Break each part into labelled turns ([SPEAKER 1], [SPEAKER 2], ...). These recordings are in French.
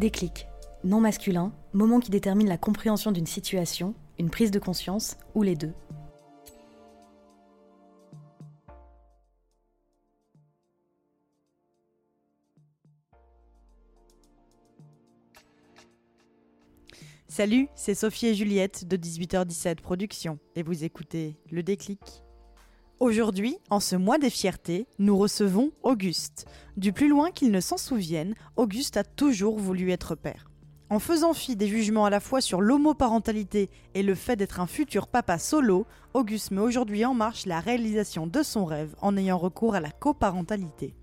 [SPEAKER 1] Déclic. Non masculin, moment qui détermine la compréhension d'une situation, une prise de conscience ou les deux.
[SPEAKER 2] Salut, c'est Sophie et Juliette de 18h17 Productions et vous écoutez Le Déclic. Aujourd'hui, en ce mois des fiertés, nous recevons Auguste. Du plus loin qu'il ne s'en souvienne, Auguste a toujours voulu être père. En faisant fi des jugements à la fois sur l'homoparentalité et le fait d'être un futur papa solo, Auguste met aujourd'hui en marche la réalisation de son rêve en ayant recours à la coparentalité.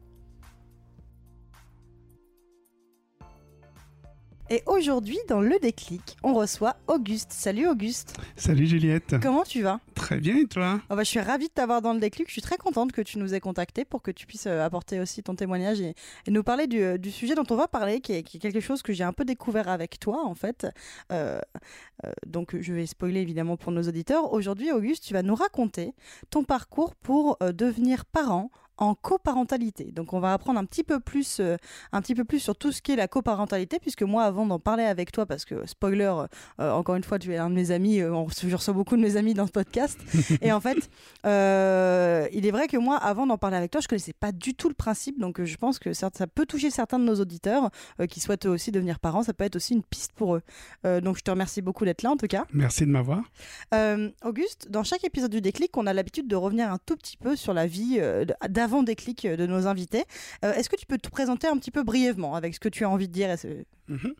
[SPEAKER 2] Et aujourd'hui, dans le déclic, on reçoit Auguste. Salut Auguste.
[SPEAKER 3] Salut Juliette.
[SPEAKER 2] Comment tu vas?
[SPEAKER 3] Très bien et toi?
[SPEAKER 2] Oh bah, Je suis ravie de t'avoir dans le déclic. Je suis très contente que tu nous aies contacté pour que tu puisses euh, apporter aussi ton témoignage et, et nous parler du, euh, du, sujet dont on va parler, qui est, qui est quelque chose que j'ai un peu découvert avec toi en fait. Euh, euh, donc je vais spoiler évidemment pour nos auditeurs. Aujourd'hui, Auguste, tu vas nous raconter ton parcours pour euh, devenir parent en coparentalité. Donc on va apprendre un petit peu plus, euh, un petit peu plus sur tout ce qui est la coparentalité, puisque moi avant d'en parler avec toi, parce que spoiler, euh, encore une fois tu es un de mes amis, euh, on, je reçois beaucoup de mes amis dans ce podcast, et en fait euh, il est vrai que moi avant d'en parler avec toi, je connaissais pas du tout le principe, donc je pense que ça, ça peut toucher certains de nos auditeurs euh, qui souhaitent aussi devenir parents, ça peut être aussi une piste pour eux. Euh, donc je te remercie beaucoup d'être là en tout cas.
[SPEAKER 3] Merci de m'avoir.
[SPEAKER 2] Euh, Auguste, dans chaque épisode du déclic, on a l'habitude de revenir un tout petit peu sur la vie euh, d'avant déclic de nos invités. Euh, Est-ce que tu peux te présenter un petit peu brièvement avec ce que tu as envie de dire et ce...
[SPEAKER 3] Mm -hmm.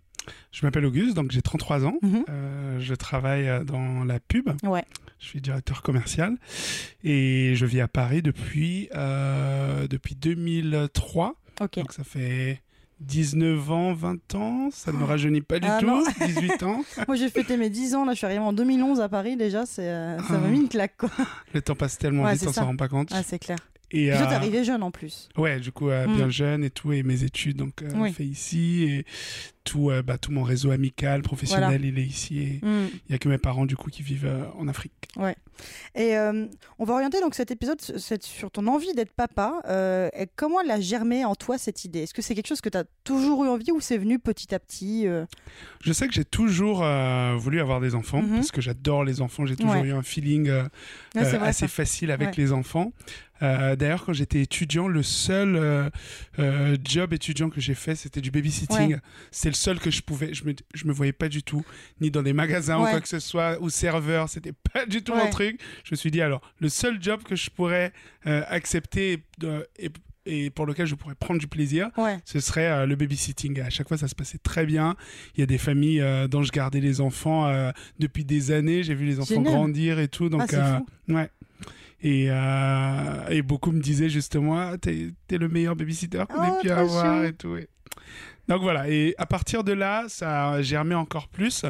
[SPEAKER 3] Je m'appelle Auguste, donc j'ai 33 ans.
[SPEAKER 2] Mm -hmm.
[SPEAKER 3] euh, je travaille dans la pub.
[SPEAKER 2] Ouais.
[SPEAKER 3] Je suis directeur commercial et je vis à Paris depuis, euh, depuis 2003.
[SPEAKER 2] Okay.
[SPEAKER 3] Donc ça fait 19 ans, 20 ans, ça ne me rajeunit pas du
[SPEAKER 2] ah,
[SPEAKER 3] tout,
[SPEAKER 2] non.
[SPEAKER 3] 18 ans.
[SPEAKER 2] Moi j'ai fêté mes 10 ans, là je suis arrivé en 2011 à Paris déjà, euh, ça m'a mis une claque quoi.
[SPEAKER 3] Le temps passe tellement
[SPEAKER 2] ouais,
[SPEAKER 3] vite, on s'en rend pas compte.
[SPEAKER 2] Ah, c'est clair.
[SPEAKER 3] Et
[SPEAKER 2] euh... arrivé jeune en plus.
[SPEAKER 3] Ouais, du coup, euh,
[SPEAKER 2] Mm.
[SPEAKER 3] bien jeune et tout, et mes études, donc, euh,
[SPEAKER 2] Oui.
[SPEAKER 3] fait ici, et tout, euh, bah, tout mon réseau amical, professionnel, il est ici, et il
[SPEAKER 2] Mm.
[SPEAKER 3] y a que mes parents, du coup, qui vivent euh, en Afrique.
[SPEAKER 2] Ouais. Et euh, on va orienter donc cet épisode sur ton envie d'être papa. Et comment elle a germé en toi cette idée? Est-ce que c'est quelque chose que tu as toujours eu envie ou c'est venu petit à petit
[SPEAKER 3] Je sais que j'ai toujours voulu avoir des enfants
[SPEAKER 2] Mhm.
[SPEAKER 3] parce que j'adore les enfants. J'ai toujours
[SPEAKER 2] Ouais.
[SPEAKER 3] eu un feeling
[SPEAKER 2] Ouais, c'est vrai,
[SPEAKER 3] assez
[SPEAKER 2] ça.
[SPEAKER 3] facile avec
[SPEAKER 2] Ouais.
[SPEAKER 3] les enfants. Euh, D'ailleurs, quand j'étais étudiant, le seul euh, euh, job étudiant que j'ai fait, c'était du babysitting.
[SPEAKER 2] Ouais.
[SPEAKER 3] C'est le seul que je pouvais. Je me, je me voyais pas du tout, ni dans des magasins ou quoi que ce soit, ou serveur. C'était pas du tout
[SPEAKER 2] Ouais.
[SPEAKER 3] mon truc. Je me suis dit, alors, le seul job que je pourrais euh, accepter euh, et, et pour lequel je pourrais prendre du plaisir,
[SPEAKER 2] Ouais.
[SPEAKER 3] ce serait euh, le babysitting. À chaque fois, ça se passait très bien. Il y a des familles euh, dont je gardais les enfants depuis des années. J'ai vu les enfants
[SPEAKER 2] Génial.
[SPEAKER 3] grandir et tout. Donc,
[SPEAKER 2] Ah, fou.
[SPEAKER 3] ouais. Et, euh, et beaucoup me disaient justement, ah, t'es es le meilleur babysitter qu'on
[SPEAKER 2] Oh,
[SPEAKER 3] ait pu avoir
[SPEAKER 2] chou.
[SPEAKER 3] et tout. et- Donc voilà, et à partir de là, ça a germé encore plus.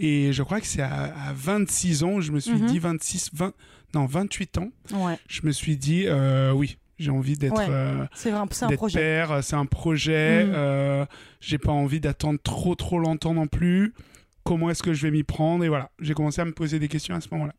[SPEAKER 3] Et je crois que c'est à, à 26 ans, je me suis
[SPEAKER 2] Mhm.
[SPEAKER 3] dit, 26, 20, non, 28 ans,
[SPEAKER 2] Ouais.
[SPEAKER 3] je me suis dit, euh, oui, j'ai envie d'être
[SPEAKER 2] Ouais.
[SPEAKER 3] euh,
[SPEAKER 2] C'est un, projet.
[SPEAKER 3] père, c'est un projet.
[SPEAKER 2] Mm.
[SPEAKER 3] euh, j'ai pas envie d'attendre trop trop longtemps non plus. Comment est-ce que je vais m'y prendre Et voilà, j'ai commencé à me poser des questions à ce moment-là.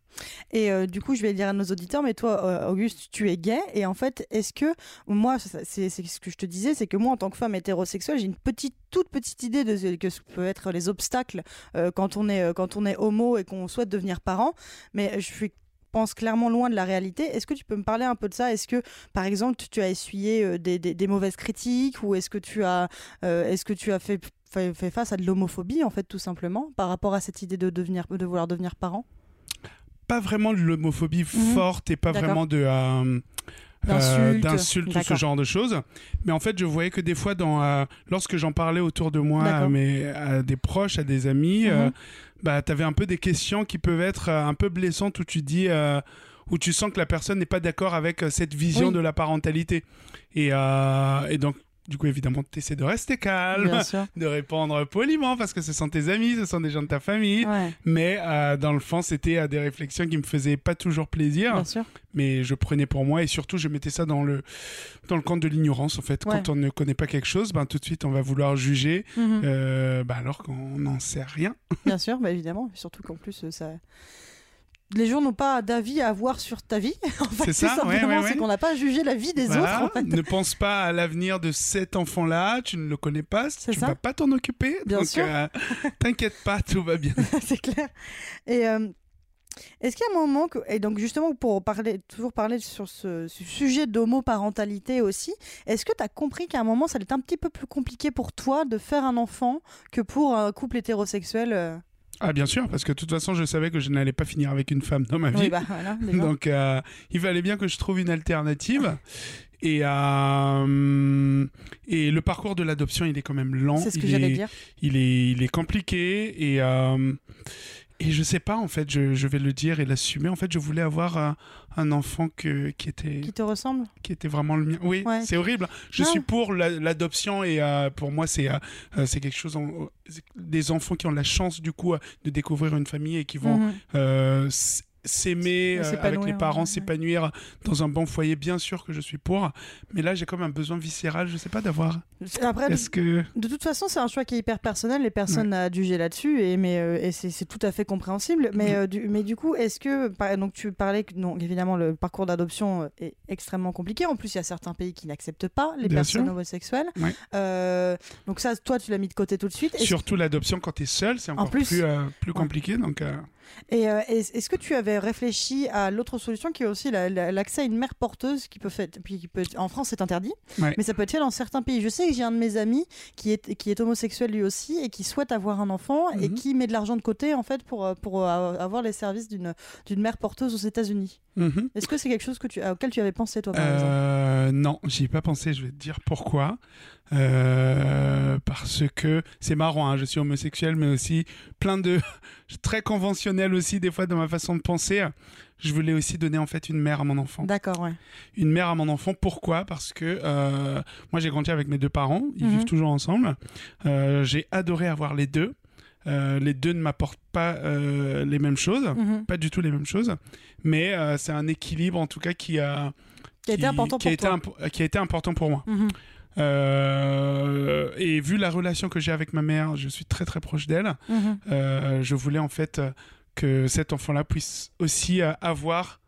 [SPEAKER 2] Et euh, du coup, je vais dire à nos auditeurs, mais toi, euh, Auguste, tu es gay. Et en fait, est-ce que, moi, c'est ce que je te disais, c'est que moi, en tant que femme hétérosexuelle, j'ai une petite, toute petite idée de ce que peut être les obstacles euh, quand, on est, quand on est homo et qu'on souhaite devenir parent. Mais je pense clairement loin de la réalité. Est-ce que tu peux me parler un peu de ça? Est-ce que, par exemple, tu, as essuyé des, mauvaises critiques ou est-ce que est-ce que tu as fait, fait, fait face à de l'homophobie, en fait, tout simplement, par rapport à cette idée de, devenir, de vouloir devenir parent
[SPEAKER 3] Pas vraiment de l'homophobie
[SPEAKER 2] Mhm.
[SPEAKER 3] forte et pas vraiment de. euh,
[SPEAKER 2] D'insultes.
[SPEAKER 3] euh, d'insultes ou ce genre de choses. Mais en fait, je voyais que des fois, dans, euh, lorsque j'en parlais autour de moi, à, mes- à des proches, à des amis, euh,
[SPEAKER 2] Mhm.
[SPEAKER 3] bah, tu avais un peu des questions qui peuvent être un peu blessantes où tu dis où tu sens que la personne n'est pas d'accord avec cette vision
[SPEAKER 2] Oui.
[SPEAKER 3] de la parentalité. Et, euh, et donc, du coup, évidemment, tu essaies de rester calme, de répondre poliment parce que ce sont tes amis, ce sont des gens de ta famille.
[SPEAKER 2] Ouais,
[SPEAKER 3] Mais euh, dans le fond, c'était euh, des réflexions qui me faisaient pas toujours plaisir,
[SPEAKER 2] bien sûr.
[SPEAKER 3] mais je prenais pour moi et surtout je mettais ça dans le dans le camp de l'ignorance en fait.
[SPEAKER 2] Ouais.
[SPEAKER 3] Quand on ne connaît pas quelque chose, ben tout de suite on va vouloir juger, euh, ben, alors qu'on n'en sait rien.
[SPEAKER 2] Bien sûr, bah évidemment. Surtout qu'en plus, ça. Les gens n'ont pas d'avis à avoir sur ta vie. En fait,
[SPEAKER 3] C'est ça, ouais, ouais, ouais.
[SPEAKER 2] c'est qu'on n'a pas jugé la vie des
[SPEAKER 3] Voilà.
[SPEAKER 2] autres. En fait.
[SPEAKER 3] Ne pense pas à l'avenir de cet enfant-là, tu ne le connais pas,
[SPEAKER 2] C'est
[SPEAKER 3] tu
[SPEAKER 2] ça.
[SPEAKER 3] vas pas t'en occuper.
[SPEAKER 2] Bien
[SPEAKER 3] donc
[SPEAKER 2] sûr.
[SPEAKER 3] euh, t'inquiète pas, tout va bien.
[SPEAKER 2] c'est clair. Et euh, est-ce qu'il y a un moment que et donc justement pour parler toujours parler sur ce, ce sujet d'homoparentalité aussi, est-ce que tu as compris qu'à un moment ça allait être un petit peu plus compliqué pour toi de faire un enfant que pour un couple hétérosexuel euh?
[SPEAKER 3] Ah bien sûr, parce que de toute façon je savais que je n'allais pas finir avec une femme dans ma vie.
[SPEAKER 2] Oui, bah voilà.
[SPEAKER 3] Donc, euh, il fallait bien que je trouve une alternative. Et, euh, et le parcours de l'adoption, il est quand même lent.
[SPEAKER 2] c'est ce que j'allais dire.
[SPEAKER 3] il, est, il est compliqué. Et, euh, et je sais pas, en fait, je, je vais le dire et l'assumer. En fait, je voulais avoir un, un enfant que, qui, était,
[SPEAKER 2] Qui te ressemble
[SPEAKER 3] qui était vraiment le mien. Oui,
[SPEAKER 2] Ouais.
[SPEAKER 3] c'est horrible. Je
[SPEAKER 2] Non.
[SPEAKER 3] suis pour la- l'adoption et euh, pour moi, c'est euh, euh, c'est quelque chose. en- des enfants qui ont la chance, du coup, de découvrir une famille et qui vont
[SPEAKER 2] Mhm.
[SPEAKER 3] euh, s'aimer euh,
[SPEAKER 2] S'épanouir,
[SPEAKER 3] avec les parents,
[SPEAKER 2] ouais, ouais.
[SPEAKER 3] s'épanouir dans un bon foyer, bien sûr que je suis pour, mais là j'ai comme un besoin viscéral, je sais pas d'avoir.
[SPEAKER 2] Après, de,
[SPEAKER 3] Est-ce que
[SPEAKER 2] de toute façon, c'est un choix qui est hyper personnel. Les personnes à juger là-dessus, et mais euh, et c'est c'est tout à fait compréhensible. Mais euh, du, mais du coup, est-ce que par- donc tu parlais que non, évidemment le parcours d'adoption est extrêmement compliqué. En plus, il y a certains pays qui n'acceptent pas les
[SPEAKER 3] Bien
[SPEAKER 2] personnes
[SPEAKER 3] sûr.
[SPEAKER 2] homosexuelles.
[SPEAKER 3] Ouais.
[SPEAKER 2] Euh, donc ça, toi, tu l'as mis de côté tout de suite.
[SPEAKER 3] Surtout l'adoption quand tu es seul, c'est encore
[SPEAKER 2] plus.
[SPEAKER 3] plus, euh, plus compliqué. Donc euh,
[SPEAKER 2] Et euh, est- est-ce que tu avais réfléchi à l'autre solution qui est aussi la- la- l'accès à une mère porteuse qui peut faire, puis qui peut, en France c'est interdit,
[SPEAKER 3] Ouais.
[SPEAKER 2] mais ça peut être fait dans certains pays. Je sais que j'ai un de mes amis qui est, qui est homosexuel lui aussi et qui souhaite avoir un enfant et
[SPEAKER 3] Mhm.
[SPEAKER 2] qui met de l'argent de côté en fait pour, euh, pour euh, avoir les services d'une d'une mère porteuse aux États-Unis.
[SPEAKER 3] mhm.
[SPEAKER 2] Est-ce que c'est quelque chose que tu, auquel tu avais pensé toi par exemple?
[SPEAKER 3] Euh, non, j'y ai pas pensé. Je vais te dire pourquoi. Euh, parce que c'est marrant. hein, je suis homosexuel, mais aussi plein de très conventionnel aussi des fois dans ma façon de penser. Je voulais aussi donner en fait une mère à mon enfant.
[SPEAKER 2] D'accord, ouais.
[SPEAKER 3] une mère à mon enfant. Pourquoi? Parce que euh, moi j'ai grandi avec mes deux parents, ils
[SPEAKER 2] Mhm.
[SPEAKER 3] vivent toujours ensemble. Euh, j'ai adoré avoir les deux. Euh, les deux ne m'apportent pas euh, les mêmes choses,
[SPEAKER 2] Mhm.
[SPEAKER 3] pas du tout les mêmes choses, mais euh, c'est un équilibre en tout cas qui a
[SPEAKER 2] Qui a été important
[SPEAKER 3] qui a
[SPEAKER 2] pour
[SPEAKER 3] été
[SPEAKER 2] toi.
[SPEAKER 3] impo- qui a été important pour moi.
[SPEAKER 2] Mhm.
[SPEAKER 3] Euh, et vu la relation que j'ai avec ma mère, je suis très très proche d'elle.
[SPEAKER 2] Mhm.
[SPEAKER 3] Euh, je voulais en fait que cet enfant-là puisse aussi euh, avoir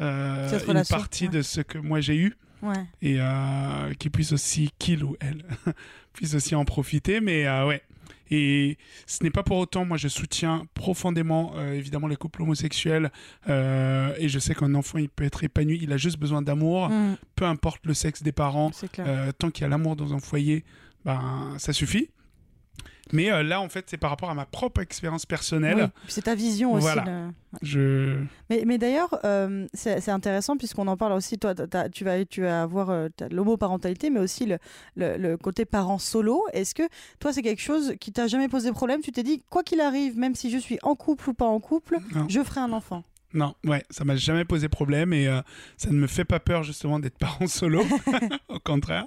[SPEAKER 3] euh, une
[SPEAKER 2] relation,
[SPEAKER 3] partie
[SPEAKER 2] ouais.
[SPEAKER 3] de ce que moi j'ai eu
[SPEAKER 2] Ouais.
[SPEAKER 3] et qu'il puisse aussi, qu'il ou elle, puisse aussi en profiter. Mais ouais. Et ce n'est pas pour autant, moi je soutiens profondément euh, évidemment les couples homosexuels euh, et je sais qu'un enfant il peut être épanoui, il a juste besoin d'amour,
[SPEAKER 2] Mhm.
[SPEAKER 3] peu importe le sexe des parents, euh, tant qu'il y a l'amour dans un foyer, ben ça suffit. Mais euh, là en fait c'est par rapport à ma propre expérience personnelle.
[SPEAKER 2] Oui, C'est ta vision aussi.
[SPEAKER 3] Voilà.
[SPEAKER 2] le-
[SPEAKER 3] Je
[SPEAKER 2] Mais, mais d'ailleurs, euh, c'est intéressant puisqu'on en parle aussi. Toi, tu vas, tu vas avoir euh, l'homoparentalité, mais aussi le, le, le côté parent solo. Est-ce que toi, c'est quelque chose qui t'a jamais posé problème? Tu t'es dit, quoi qu'il arrive, même si je suis en couple ou pas en couple,
[SPEAKER 3] Non.
[SPEAKER 2] je ferai un enfant.
[SPEAKER 3] Non, ouais, ça m'a jamais posé problème et euh, ça ne me fait pas peur justement d'être parent solo, au contraire.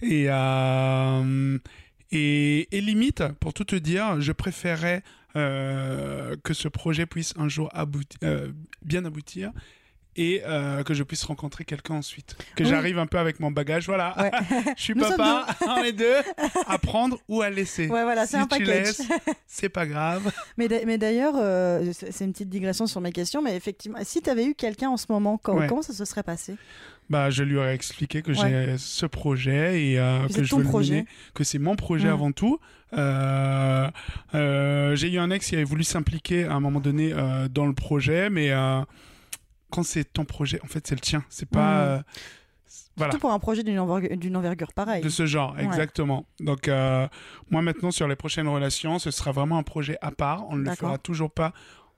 [SPEAKER 3] Et, euh, et, et limite, pour tout te dire, je préférais euh, que ce projet puisse un jour abouti- euh, bien aboutir et euh, que je puisse rencontrer quelqu'un ensuite. Que
[SPEAKER 2] Oui.
[SPEAKER 3] j'arrive un peu avec mon bagage, voilà,
[SPEAKER 2] Ouais.
[SPEAKER 3] je suis
[SPEAKER 2] Nous
[SPEAKER 3] papa, on est deux, à prendre ou à laisser.
[SPEAKER 2] Ouais, voilà,
[SPEAKER 3] si
[SPEAKER 2] un
[SPEAKER 3] tu laisses, c'est pas grave.
[SPEAKER 2] Mais d'a- mais d'ailleurs, euh, c'est une petite digression sur mes questions, mais effectivement, si tu avais eu quelqu'un en ce moment,
[SPEAKER 3] Ouais.
[SPEAKER 2] comment ça se serait passé?
[SPEAKER 3] Bah, je lui aurais expliqué que
[SPEAKER 2] Ouais.
[SPEAKER 3] j'ai ce projet et euh,
[SPEAKER 2] Que
[SPEAKER 3] je veux le
[SPEAKER 2] projet.
[SPEAKER 3] mener, que c'est mon projet
[SPEAKER 2] Mm.
[SPEAKER 3] avant tout. Euh, euh, j'ai eu un ex qui avait voulu s'impliquer à un moment donné euh, dans le projet, mais quand c'est ton projet, en fait, c'est le tien. C'est pas.
[SPEAKER 2] Mm.
[SPEAKER 3] voilà.
[SPEAKER 2] Surtout pour un projet d'une envergure, pareille.
[SPEAKER 3] De ce genre,
[SPEAKER 2] Ouais.
[SPEAKER 3] exactement. Donc, euh, moi, maintenant, sur les prochaines relations, ce sera vraiment un projet à part. On ne le fera toujours pas.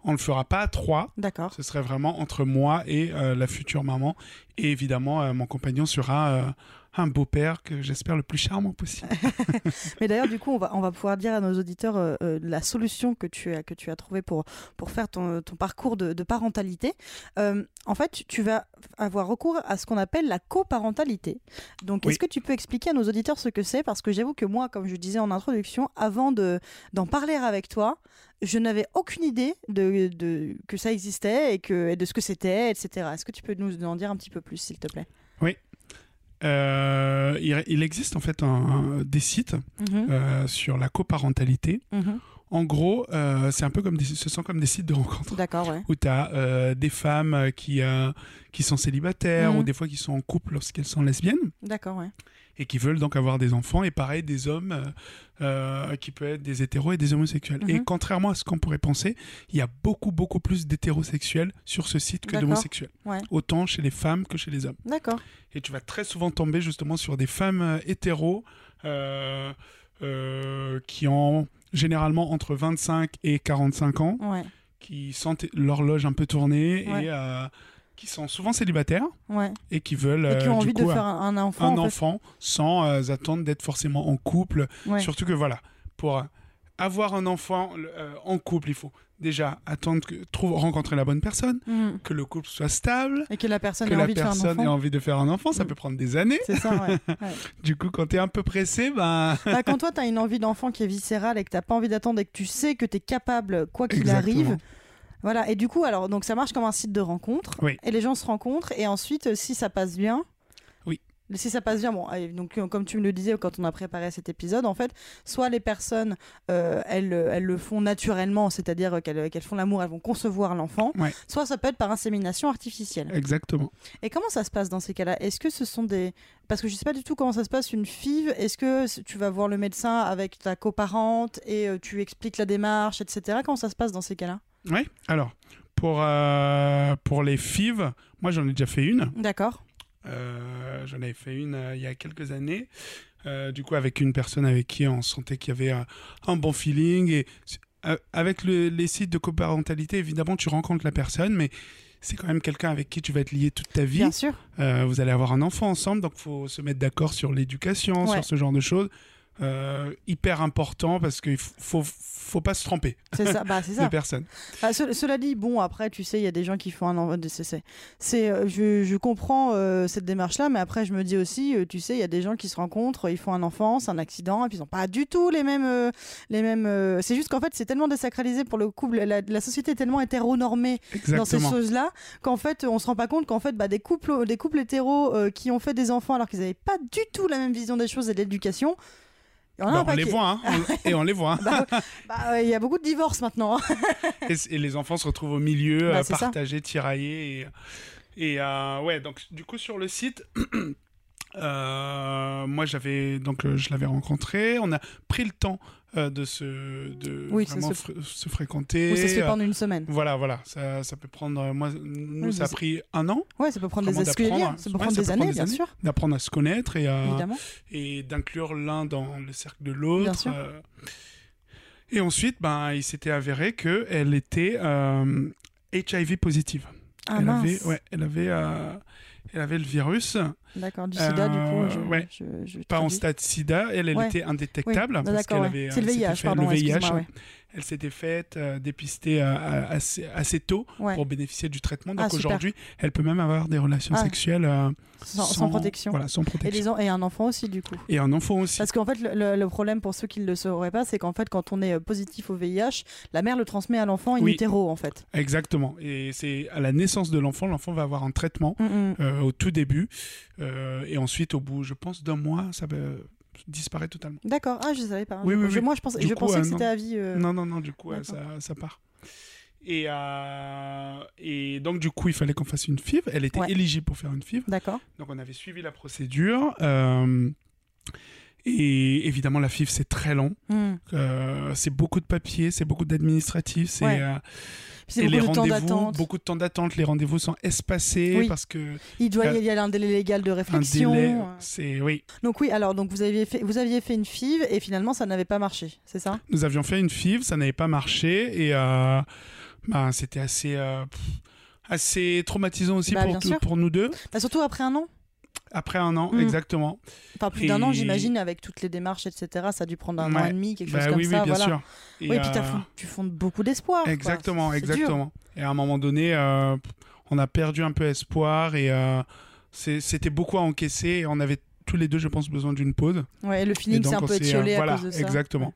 [SPEAKER 3] On ne le fera pas à trois.
[SPEAKER 2] D'accord.
[SPEAKER 3] Ce serait vraiment entre moi et euh, la future maman. Et évidemment, euh, mon compagnon sera euh, un beau-père que j'espère le plus charmant possible.
[SPEAKER 2] Mais d'ailleurs, du coup, on va, on va pouvoir dire à nos auditeurs euh, euh, la solution que tu as, que tu as trouvée pour, pour faire ton, ton parcours de, de parentalité. Euh, en fait, tu- vas avoir recours à ce qu'on appelle la coparentalité. Donc,
[SPEAKER 3] Oui.
[SPEAKER 2] est-ce que tu peux expliquer à nos auditeurs ce que c'est? Parce que j'avoue que moi, comme je disais en introduction, avant de, d'en parler avec toi, je n'avais aucune idée de, de, que ça existait et, que, et de ce que c'était, etc. Est-ce que tu peux nous en dire un petit peu plus, s'il te plaît?
[SPEAKER 3] Euh, il, il existe en fait un- des sites
[SPEAKER 2] Mhm,
[SPEAKER 3] euh, sur la coparentalité.
[SPEAKER 2] mhm.
[SPEAKER 3] En gros, euh, c'est un peu comme des, ce sont comme des sites de rencontres
[SPEAKER 2] D'accord, ouais.
[SPEAKER 3] où tu as des femmes qui, qui sont célibataires
[SPEAKER 2] Mhm.
[SPEAKER 3] ou des fois qui sont en couple lorsqu'elles sont lesbiennes
[SPEAKER 2] D'accord, ouais.
[SPEAKER 3] Et qui veulent donc avoir des enfants et pareil des hommes euh, euh, qui peuvent être des hétéros et des homosexuels. Et
[SPEAKER 2] Mhm.
[SPEAKER 3] contrairement à ce qu'on pourrait penser, il y a beaucoup beaucoup plus d'hétérosexuels sur ce site que d'homosexuels.
[SPEAKER 2] Ouais.
[SPEAKER 3] Autant chez les femmes que chez les hommes.
[SPEAKER 2] D'accord.
[SPEAKER 3] Et tu vas très souvent tomber justement sur des femmes euh, hétéros euh, euh, qui ont généralement entre 25 et 45 ans,
[SPEAKER 2] Ouais,
[SPEAKER 3] qui sentent l'horloge un peu tournée
[SPEAKER 2] Ouais.
[SPEAKER 3] et qui sont souvent célibataires
[SPEAKER 2] ouais.
[SPEAKER 3] et qui veulent
[SPEAKER 2] Et qui
[SPEAKER 3] euh,
[SPEAKER 2] ont
[SPEAKER 3] du
[SPEAKER 2] envie
[SPEAKER 3] coup,
[SPEAKER 2] de faire un, un enfant.
[SPEAKER 3] un
[SPEAKER 2] en fait.
[SPEAKER 3] enfant sans euh, attendre d'être forcément en couple.
[SPEAKER 2] Ouais.
[SPEAKER 3] Surtout que voilà, pour euh, avoir un enfant euh, en couple, il faut déjà attendre que trouve rencontrer la bonne personne,
[SPEAKER 2] Mhm.
[SPEAKER 3] que le couple soit stable,
[SPEAKER 2] Et que la personne
[SPEAKER 3] que
[SPEAKER 2] ait
[SPEAKER 3] la
[SPEAKER 2] envie de faire un
[SPEAKER 3] personne ait
[SPEAKER 2] enfant.
[SPEAKER 3] envie de faire un enfant, ça
[SPEAKER 2] Mm.
[SPEAKER 3] peut prendre des années.
[SPEAKER 2] C'est ça, ouais. ouais.
[SPEAKER 3] Du coup, quand tu es un peu pressé, ben
[SPEAKER 2] Bah, quand toi, tu as une envie d'enfant qui est viscérale et que tu pas envie d'attendre et que tu sais que tu es capable, quoi qu'il arrive. Voilà, et du coup, alors, donc ça marche comme un site de rencontre.
[SPEAKER 3] Oui.
[SPEAKER 2] Et les gens se rencontrent, et ensuite, euh, si ça passe bien.
[SPEAKER 3] Oui.
[SPEAKER 2] Si ça passe bien, bon, donc euh, comme tu me le disais quand on a préparé cet épisode, en fait, soit les personnes, euh, elles, elles le font naturellement, c'est-à-dire qu'elles qu'elles font l'amour, elles vont concevoir l'enfant,
[SPEAKER 3] Ouais.
[SPEAKER 2] soit ça peut être par insémination artificielle.
[SPEAKER 3] exactement.
[SPEAKER 2] Et comment ça se passe dans ces cas-là? Est-ce que ce sont des... Parce que je sais pas du tout comment ça se passe, une FIV. Est-ce que tu vas voir le médecin avec ta coparente et tu expliques la démarche, etc. Comment ça se passe dans ces cas-là?
[SPEAKER 3] Oui. Alors, pour, euh, pour les FIV, moi j'en ai déjà fait une.
[SPEAKER 2] D'accord.
[SPEAKER 3] Euh, j'en avais fait une euh, il y a quelques années. Du coup, avec une personne avec qui on sentait qu'il y avait un bon feeling. Et avec le- les sites de coparentalité, évidemment, tu rencontres la personne, mais c'est quand même quelqu'un avec qui tu vas être lié toute ta vie.
[SPEAKER 2] Bien sûr.
[SPEAKER 3] Vous allez avoir un enfant ensemble, donc faut se mettre d'accord sur l'éducation,
[SPEAKER 2] Ouais.
[SPEAKER 3] sur ce genre de choses. Euh, hyper important parce qu'il faut, faut pas se tromper
[SPEAKER 2] C'est ça. Bah, c'est
[SPEAKER 3] de
[SPEAKER 2] ça.
[SPEAKER 3] personne.
[SPEAKER 2] Ah, ce- cela dit, bon, après, tu sais, il y a des gens qui font un c'est, c'est, euh, je, je comprends euh, cette démarche-là, mais après, je me dis aussi, euh, tu sais, il y a des gens qui se rencontrent, ils font un enfant, c'est un accident, et puis ils n'ont pas du tout les mêmes. les mêmes C'est juste qu'en fait, c'est tellement désacralisé pour le couple, la, la société est tellement hétéronormée dans ces
[SPEAKER 3] Exactement.
[SPEAKER 2] choses-là qu'en fait, on se rend pas compte qu'en fait, bah, des couples, des couples hétéros qui ont fait des enfants alors qu'ils n'avaient pas du tout la même vision des choses et de l'éducation.
[SPEAKER 3] Bah,
[SPEAKER 2] un
[SPEAKER 3] on les voit, hein, on- et on les voit. hein.
[SPEAKER 2] Bah, bah, euh, il y a beaucoup de divorces maintenant. hein.
[SPEAKER 3] et, les enfants se retrouvent au milieu,
[SPEAKER 2] Bah,
[SPEAKER 3] euh,
[SPEAKER 2] ça.
[SPEAKER 3] partagés, tiraillés. Et, et, euh, ouais, donc du coup sur le site, euh, moi j'avais donc euh, je l'avais rencontré. On a pris le temps euh, de se de
[SPEAKER 2] Oui,
[SPEAKER 3] vraiment
[SPEAKER 2] se-
[SPEAKER 3] fr- se fréquenter.
[SPEAKER 2] Ou ça se fait
[SPEAKER 3] euh,
[SPEAKER 2] pendant une semaine.
[SPEAKER 3] Voilà, voilà, ça, ça peut prendre. euh, Moi, nous,
[SPEAKER 2] Oui,
[SPEAKER 3] ça a pris un an
[SPEAKER 2] Ouais, ça peut prendre des, que ça peut prendre des années,
[SPEAKER 3] prendre
[SPEAKER 2] bien sûr,
[SPEAKER 3] d'apprendre à se connaître et, euh,
[SPEAKER 2] évidemment.
[SPEAKER 3] et d'inclure l'un dans le cercle de l'autre. euh. Et ensuite, ben, il s'était avéré qu'elle était euh, HIV positive.
[SPEAKER 2] Ah
[SPEAKER 3] elle,
[SPEAKER 2] mince.
[SPEAKER 3] avait, ouais, elle, avait, euh, elle avait le virus,
[SPEAKER 2] D'accord, du sida, du coup.
[SPEAKER 3] Euh,
[SPEAKER 2] Je,
[SPEAKER 3] ouais.
[SPEAKER 2] je, je
[SPEAKER 3] pas en stade sida. Elle, elle
[SPEAKER 2] Ouais.
[SPEAKER 3] était indétectable.
[SPEAKER 2] Oui,
[SPEAKER 3] parce
[SPEAKER 2] d'accord,
[SPEAKER 3] qu'elle
[SPEAKER 2] ouais.
[SPEAKER 3] avait,
[SPEAKER 2] C'est le VIH,
[SPEAKER 3] fait
[SPEAKER 2] pardon,
[SPEAKER 3] le VIH. Elle s'était faite euh, dépister euh, à- assez, assez tôt
[SPEAKER 2] Ouais.
[SPEAKER 3] pour bénéficier du traitement.
[SPEAKER 2] Ah,
[SPEAKER 3] Donc aujourd'hui, elle peut même avoir des relations
[SPEAKER 2] Ah.
[SPEAKER 3] sexuelles euh,
[SPEAKER 2] Sans, sans protection.
[SPEAKER 3] Voilà, sans
[SPEAKER 2] Et,
[SPEAKER 3] protection.
[SPEAKER 2] un enfant aussi, du coup.
[SPEAKER 3] Et un enfant aussi.
[SPEAKER 2] Parce qu'en fait, le, problème pour ceux qui ne le sauraient pas, c'est qu'en fait, quand on est euh, positif au VIH, la mère le transmet à l'enfant in
[SPEAKER 3] Oui.
[SPEAKER 2] utero, en fait.
[SPEAKER 3] Exactement. Et c'est à la naissance de l'enfant, l'enfant va avoir un traitement
[SPEAKER 2] Mm, mm.
[SPEAKER 3] euh, au tout début. Euh, et ensuite, au bout, je pense, d'un mois, ça va disparaît totalement.
[SPEAKER 2] D'accord, ah, je savais pas.
[SPEAKER 3] Oui, oui,
[SPEAKER 2] Je-
[SPEAKER 3] oui.
[SPEAKER 2] Moi, je pensais,
[SPEAKER 3] Du
[SPEAKER 2] je
[SPEAKER 3] coup,
[SPEAKER 2] pensais
[SPEAKER 3] euh,
[SPEAKER 2] que c'était à vie. euh,
[SPEAKER 3] Non, non, non, du coup,
[SPEAKER 2] D'accord.
[SPEAKER 3] ça, ça part. Et, euh, et donc, du coup, il fallait qu'on fasse une FIV. Elle était
[SPEAKER 2] Ouais.
[SPEAKER 3] éligible pour faire une FIV.
[SPEAKER 2] D'accord.
[SPEAKER 3] Donc, on avait suivi la procédure. Et évidemment, la FIV, c'est très long.
[SPEAKER 2] Mm.
[SPEAKER 3] Euh, c'est beaucoup de papiers, c'est beaucoup d'administratifs. C'est,
[SPEAKER 2] Ouais.
[SPEAKER 3] euh, et les
[SPEAKER 2] beaucoup de temps
[SPEAKER 3] rendez-vous,
[SPEAKER 2] d'attente.
[SPEAKER 3] beaucoup de temps d'attente. Les rendez-vous sont espacés
[SPEAKER 2] Oui.
[SPEAKER 3] parce que
[SPEAKER 2] Il doit y avoir un délai légal de
[SPEAKER 3] un
[SPEAKER 2] réflexion.
[SPEAKER 3] délai, c'est oui.
[SPEAKER 2] Donc oui, alors donc vous aviez fait, vous aviez fait une FIV et finalement ça n'avait pas marché, c'est ça?
[SPEAKER 3] Nous avions fait une FIV, ça n'avait pas marché et euh, bah, c'était assez, euh, assez traumatisant aussi
[SPEAKER 2] Bah,
[SPEAKER 3] tout- pour nous deux.
[SPEAKER 2] Bah, Surtout après un an.
[SPEAKER 3] Après un an,
[SPEAKER 2] Mm.
[SPEAKER 3] exactement.
[SPEAKER 2] Enfin, plus d'un an, j'imagine, avec toutes les démarches, etc. Ça a dû prendre un an
[SPEAKER 3] Ouais.
[SPEAKER 2] et demi, quelque
[SPEAKER 3] Bah
[SPEAKER 2] chose comme
[SPEAKER 3] oui,
[SPEAKER 2] ça.
[SPEAKER 3] oui, bien
[SPEAKER 2] voilà.
[SPEAKER 3] sûr. Et,
[SPEAKER 2] Oui, puis
[SPEAKER 3] euh,
[SPEAKER 2] fond- tu fondes beaucoup d'espoir.
[SPEAKER 3] Exactement, exactement. Et à un moment donné, euh, on a perdu un peu espoir et euh, c'était beaucoup à encaisser. Et on avait tous les deux, je pense, besoin d'une pause.
[SPEAKER 2] Ouais, et le feeling s'est un peu
[SPEAKER 3] s'est, euh,
[SPEAKER 2] étiolé
[SPEAKER 3] voilà,
[SPEAKER 2] à cause de ça.
[SPEAKER 3] Exactement.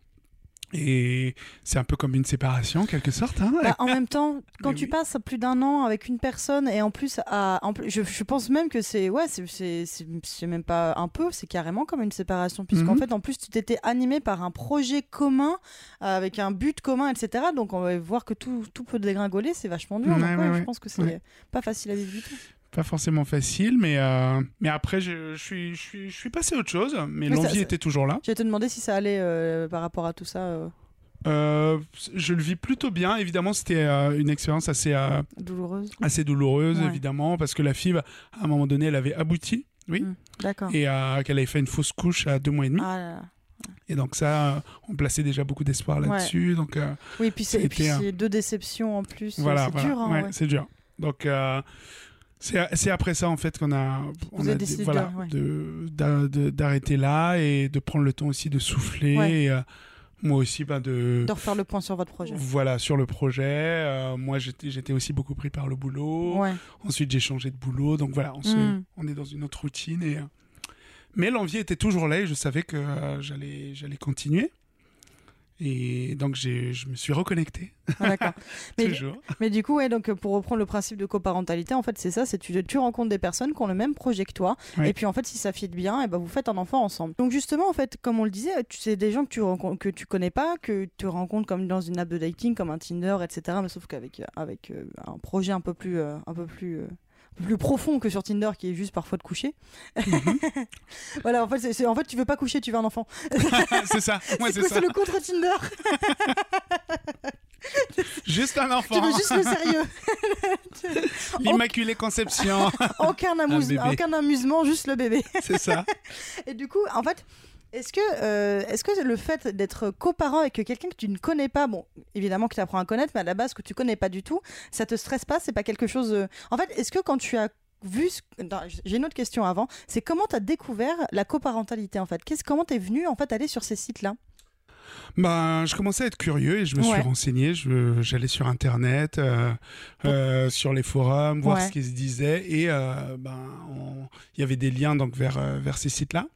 [SPEAKER 3] Et c'est un peu comme une séparation, en quelque sorte. hein.
[SPEAKER 2] Bah, en même temps, quand
[SPEAKER 3] Mais
[SPEAKER 2] tu
[SPEAKER 3] oui.
[SPEAKER 2] passes plus d'un an avec une personne et en plus, à, en plus je, je pense même que c'est ouais, c'est- même pas un peu, c'est carrément comme une séparation puisqu'en
[SPEAKER 3] Mhm.
[SPEAKER 2] fait, en plus, tu t'étais animé par un projet commun euh, avec un but commun, etc. Donc on va voir que tout, tout peut dégringoler, c'est vachement dur.
[SPEAKER 3] Ouais,
[SPEAKER 2] donc,
[SPEAKER 3] ouais,
[SPEAKER 2] ouais,
[SPEAKER 3] ouais.
[SPEAKER 2] Je pense que c'est pas facile à vivre du tout.
[SPEAKER 3] Pas forcément facile, mais, euh, mais après, je, je suis, je, suis, je suis passé à autre chose. Mais l'envie
[SPEAKER 2] ça-
[SPEAKER 3] était toujours là.
[SPEAKER 2] J'allais te demander si ça allait euh, par rapport à tout ça euh,
[SPEAKER 3] Euh, je le vis plutôt bien. Évidemment, c'était euh, une expérience assez, euh,
[SPEAKER 2] douloureuse.
[SPEAKER 3] assez douloureuse,
[SPEAKER 2] Ouais.
[SPEAKER 3] évidemment, parce que la fille, à un moment donné, elle avait abouti. Oui.
[SPEAKER 2] Mm. D'accord.
[SPEAKER 3] Et qu'elle avait fait une fausse couche à deux mois et demi.
[SPEAKER 2] Ah là là.
[SPEAKER 3] Et donc ça, on plaçait déjà beaucoup d'espoir là-dessus. Donc euh,
[SPEAKER 2] Oui, puis c'est et puis
[SPEAKER 3] C'était un-
[SPEAKER 2] c'est deux déceptions en plus.
[SPEAKER 3] voilà,
[SPEAKER 2] c'est
[SPEAKER 3] voilà.
[SPEAKER 2] dur. hein,
[SPEAKER 3] Ouais,
[SPEAKER 2] ouais.
[SPEAKER 3] c'est dur. Donc c'est après ça en fait qu'on a, on a
[SPEAKER 2] décidé ouais.
[SPEAKER 3] d'arrêter là et de prendre le temps aussi de souffler.
[SPEAKER 2] Ouais.
[SPEAKER 3] Et, euh, moi aussi, bah, de,
[SPEAKER 2] De refaire le point sur votre projet.
[SPEAKER 3] voilà sur le projet. Euh, moi, j'étais j'étais aussi beaucoup pris par le boulot.
[SPEAKER 2] Ouais.
[SPEAKER 3] Ensuite, j'ai changé de boulot. Donc voilà, on, se-
[SPEAKER 2] Mm.
[SPEAKER 3] on est dans une autre routine. Et, euh, Mais l'envie était toujours là et je savais que euh, j'allais j'allais continuer. Et donc, je me suis reconnecté,
[SPEAKER 2] Ah, D'accord. Mais, du coup, ouais, donc pour reprendre le principe de coparentalité, en fait, c'est ça, c'est tu, tu rencontres des personnes qui ont le même projet que toi, et puis en fait, si ça fit bien, et ben vous faites un enfant ensemble. Donc justement, en fait, comme on le disait, tu sais des gens que tu rencontres, que tu connais pas, que tu rencontres comme dans une app de dating, comme un Tinder, etc. Mais sauf qu'avec avec euh, un projet un peu plus, euh, un peu plus. euh, plus profond que sur Tinder qui est juste parfois de coucher.
[SPEAKER 3] Mhm.
[SPEAKER 2] voilà, en fait, c'est- en fait, tu veux pas coucher, tu veux un enfant.
[SPEAKER 3] c'est ça, ouais,
[SPEAKER 2] c'est
[SPEAKER 3] c'est
[SPEAKER 2] le contre Tinder
[SPEAKER 3] Juste un
[SPEAKER 2] Tu
[SPEAKER 3] enfant.
[SPEAKER 2] veux juste le sérieux.
[SPEAKER 3] L'Immaculée Conception.
[SPEAKER 2] aucun, amuse-
[SPEAKER 3] bébé.
[SPEAKER 2] aucun amusement, juste le bébé.
[SPEAKER 3] c'est ça.
[SPEAKER 2] Et du coup, en fait, est-ce que, euh, est-ce que le fait d'être coparent avec quelqu'un que tu ne connais pas, bon, évidemment que tu apprends à connaître, mais à la base que tu connais pas du tout, ça te stresse pas C'est pas quelque chose. euh, En fait, est-ce que quand tu as vu. ce- J'ai une autre question avant. C'est comment tu as découvert la coparentalité en fait? Qu'est-ce, Comment tu es venu en fait aller sur ces sites-là?
[SPEAKER 3] Ben, je commençais à être curieux et je me suis renseigné. Je- J'allais sur Internet, euh, euh, sur les forums, voir
[SPEAKER 2] Ouais.
[SPEAKER 3] ce qui se disait. Et euh, ben, il y avait des liens donc, vers, vers ces sites-là.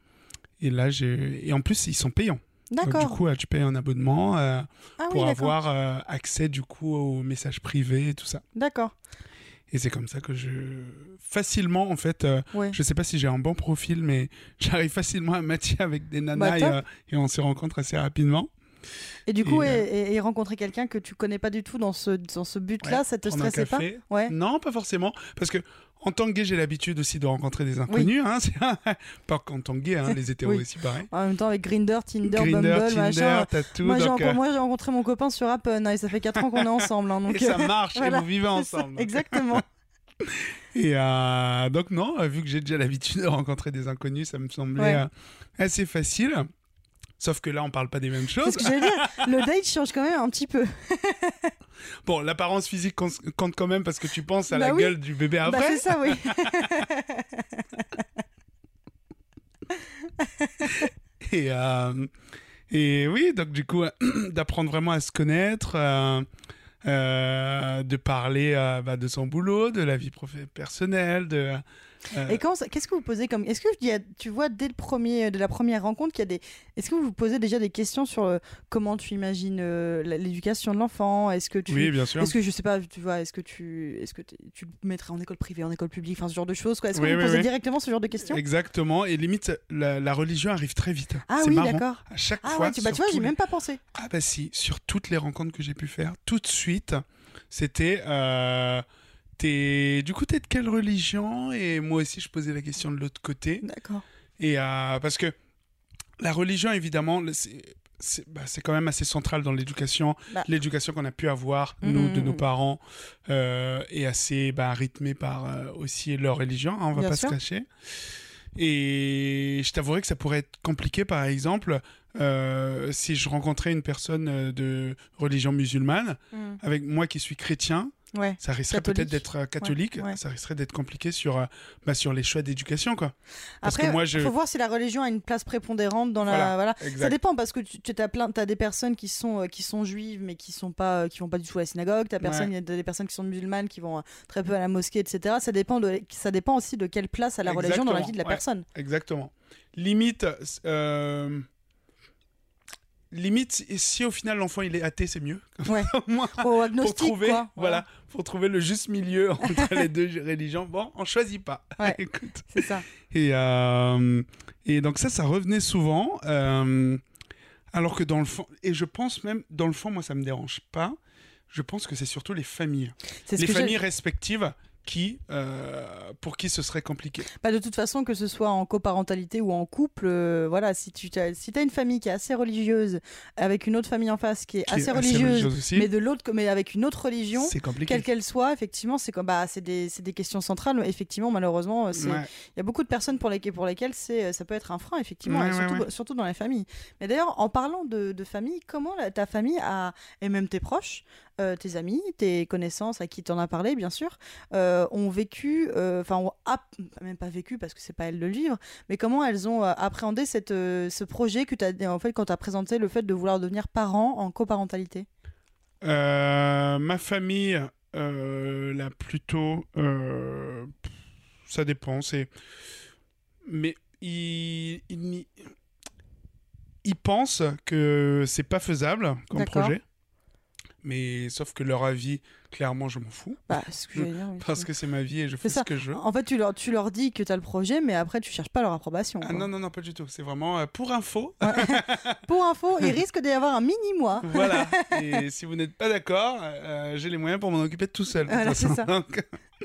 [SPEAKER 3] Et là, j'ai. Et en plus, ils sont payants.
[SPEAKER 2] D'accord.
[SPEAKER 3] du coup, euh, tu payes un abonnement euh,
[SPEAKER 2] ah
[SPEAKER 3] pour avoir euh, accès du coup aux messages privés et tout ça.
[SPEAKER 2] D'accord.
[SPEAKER 3] Et c'est comme ça que je facilement en fait, euh,
[SPEAKER 2] Ouais.
[SPEAKER 3] je sais pas si j'ai un bon profil, mais j'arrive facilement à matcher avec des nanas
[SPEAKER 2] Bah,
[SPEAKER 3] et, euh, et on se rencontre assez rapidement.
[SPEAKER 2] Et du coup,
[SPEAKER 3] Et,
[SPEAKER 2] et,
[SPEAKER 3] euh,
[SPEAKER 2] et- rencontrer quelqu'un que tu connais pas du tout dans ce, dans ce but-là,
[SPEAKER 3] Ouais,
[SPEAKER 2] ça te stressait pas. Ouais.
[SPEAKER 3] Non, pas forcément, parce que en tant que gay, j'ai l'habitude aussi de rencontrer des inconnus. Hein, c'est- pas qu'en tant que gay, hein, les hétéros
[SPEAKER 2] Oui.
[SPEAKER 3] aussi pareil.
[SPEAKER 2] En même temps, avec Grinder, Tinder,
[SPEAKER 3] Grinder,
[SPEAKER 2] Bumble,
[SPEAKER 3] Tinder,
[SPEAKER 2] machin.
[SPEAKER 3] tout.
[SPEAKER 2] Moi j'ai,
[SPEAKER 3] donc,
[SPEAKER 2] renco-
[SPEAKER 3] euh,
[SPEAKER 2] moi, j'ai rencontré mon copain sur Appen hein, et ça fait 4 ans qu'on est ensemble. hein, donc,
[SPEAKER 3] et ça
[SPEAKER 2] euh,
[SPEAKER 3] marche,
[SPEAKER 2] voilà,
[SPEAKER 3] et vous vivez ensemble.
[SPEAKER 2] Exactement.
[SPEAKER 3] Et euh, donc non, vu que j'ai déjà l'habitude de rencontrer des inconnus, ça me semblait
[SPEAKER 2] Ouais.
[SPEAKER 3] assez facile. Sauf que là, on parle pas des mêmes
[SPEAKER 2] C'est
[SPEAKER 3] choses.
[SPEAKER 2] ce que j'allais dire. Le date change quand même un petit peu.
[SPEAKER 3] Bon, l'apparence physique compte quand même parce que tu penses à
[SPEAKER 2] Bah
[SPEAKER 3] la
[SPEAKER 2] oui.
[SPEAKER 3] gueule du bébé
[SPEAKER 2] Bah,
[SPEAKER 3] après.
[SPEAKER 2] c'est ça, oui.
[SPEAKER 3] et, euh, et oui, donc du coup, d'apprendre vraiment à se connaître, euh, euh, de parler bah, de son boulot, de la vie personnelle, de. Euh,
[SPEAKER 2] Et qu'est-ce que vous posez comme Est-ce que il y a- tu vois dès le premier de la première rencontre qu'il y a des Est-ce que vous vous posez déjà des questions sur euh, comment tu imagines euh, l'éducation de l'enfant? Est-ce que tu
[SPEAKER 3] oui, bien sûr.
[SPEAKER 2] Est-ce que je sais pas, tu vois, est-ce que tu est-ce que tu le mettrais en école privée, en école publique, enfin ce genre de choses quoi? Est-ce que vous
[SPEAKER 3] oui,
[SPEAKER 2] posez
[SPEAKER 3] oui.
[SPEAKER 2] directement ce genre de questions?
[SPEAKER 3] Exactement. Et limite, la, la religion arrive très vite.
[SPEAKER 2] Ah oui, d'accord.
[SPEAKER 3] À chaque
[SPEAKER 2] Ah
[SPEAKER 3] fois.
[SPEAKER 2] ouais, tu, bah, tu vois,
[SPEAKER 3] les-
[SPEAKER 2] même pas pensé.
[SPEAKER 3] Ah bah si, sur toutes les rencontres que j'ai pu faire, tout de suite, c'était... t'es- Du coup, t'es de quelle religion? Et moi aussi, je posais la question de l'autre côté.
[SPEAKER 2] D'accord.
[SPEAKER 3] Et euh, parce que la religion, évidemment, c'est c'est bah, c'est quand même assez central dans l'éducation.
[SPEAKER 2] Bah.
[SPEAKER 3] L'éducation qu'on a pu avoir, nous, de nos
[SPEAKER 2] mhm.
[SPEAKER 3] parents, euh, est assez bah, rythmée par euh, aussi leur religion, hein, on va
[SPEAKER 2] Bien
[SPEAKER 3] pas
[SPEAKER 2] sûr.
[SPEAKER 3] se cacher. Et je t'avouerais que ça pourrait être compliqué, par exemple, euh, si je rencontrais une personne de religion musulmane,
[SPEAKER 2] Mm.
[SPEAKER 3] avec moi qui suis chrétien,
[SPEAKER 2] Ouais.
[SPEAKER 3] ça risquerait peut-être d'être euh, catholique,
[SPEAKER 2] ouais.
[SPEAKER 3] ça risquerait d'être compliqué sur, euh, bah, sur les choix d'éducation, quoi. Parce
[SPEAKER 2] Après,
[SPEAKER 3] je...
[SPEAKER 2] faut voir si la religion a une place prépondérante dans la.
[SPEAKER 3] Voilà,
[SPEAKER 2] Voilà. Ça dépend parce que tu, tu as plein, des personnes qui sont euh, qui sont juives mais qui sont pas, euh, qui vont pas du tout à la synagogue. T'as personne, il y a des personnes qui sont musulmanes qui vont très peu à la mosquée, etc. Ça dépend de, ça dépend aussi de quelle place a la religion dans la vie de la personne.
[SPEAKER 3] Exactement. Limite, limite, si- au final l'enfant il est athée, c'est mieux.
[SPEAKER 2] Ouais.
[SPEAKER 3] Pour trouver,
[SPEAKER 2] quoi.
[SPEAKER 3] voilà, pour trouver le juste milieu entre les deux religions. Bon, on choisit pas.
[SPEAKER 2] Ouais.
[SPEAKER 3] Écoute.
[SPEAKER 2] C'est ça.
[SPEAKER 3] Et, euh, et donc ça, ça revenait souvent. euh, alors que dans le fond, et je pense même, dans le fond, moi, ça me dérange pas. Je pense que c'est surtout les familles. Les familles respectives qui, euh, pour qui ce serait compliqué.
[SPEAKER 2] Bah, de toute façon, que ce soit en coparentalité ou en couple, euh, voilà, si tu as, si as une famille qui est assez religieuse, avec une autre famille en face qui est
[SPEAKER 3] Qui est
[SPEAKER 2] assez religieuse,
[SPEAKER 3] aussi,
[SPEAKER 2] mais de l'autre, mais avec une autre religion, quelle qu'elle soit, effectivement, c'est comme, bah, c'est des, questions centrales. Effectivement, malheureusement, euh, il
[SPEAKER 3] Ouais.
[SPEAKER 2] y a beaucoup de personnes pour lesquelles, pour lesquelles c'est, ça peut être un frein, effectivement,
[SPEAKER 3] Ouais,
[SPEAKER 2] surtout,
[SPEAKER 3] ouais.
[SPEAKER 2] surtout dans les familles. Mais d'ailleurs, en parlant de, de famille, comment la- ta famille a, et même tes proches, euh, tes amis, tes connaissances à qui tu en as parlé, bien sûr, euh, ont vécu, euh, enfin, ont même pas vécu parce que c'est pas elles le vivre, mais comment elles ont appréhendé cette, ce projet que tu as, en fait, quand tu as présenté le fait de vouloir devenir parent en coparentalité?
[SPEAKER 3] Ma famille, là, plutôt, ça dépend. C'est, mais ils, n'y- ils pensent que c'est pas faisable comme projet. Mais sauf que leur avis, clairement, je m'en fous.
[SPEAKER 2] bah, c'est ce que j'allais dire, oui,
[SPEAKER 3] Parce que c'est ma vie et je fais ce que je veux.
[SPEAKER 2] En fait, tu leur, tu leur dis que tu as le projet, mais après, tu cherches pas leur approbation.
[SPEAKER 3] Ah
[SPEAKER 2] quoi.
[SPEAKER 3] non, non, non, pas du tout. C'est vraiment euh, pour info.
[SPEAKER 2] Pour info, il risque d'y avoir un mini-mois.
[SPEAKER 3] voilà. Et si vous n'êtes pas d'accord, euh, j'ai les moyens pour m'en occuper tout seul.
[SPEAKER 2] Voilà, c'est ça.
[SPEAKER 3] Donc,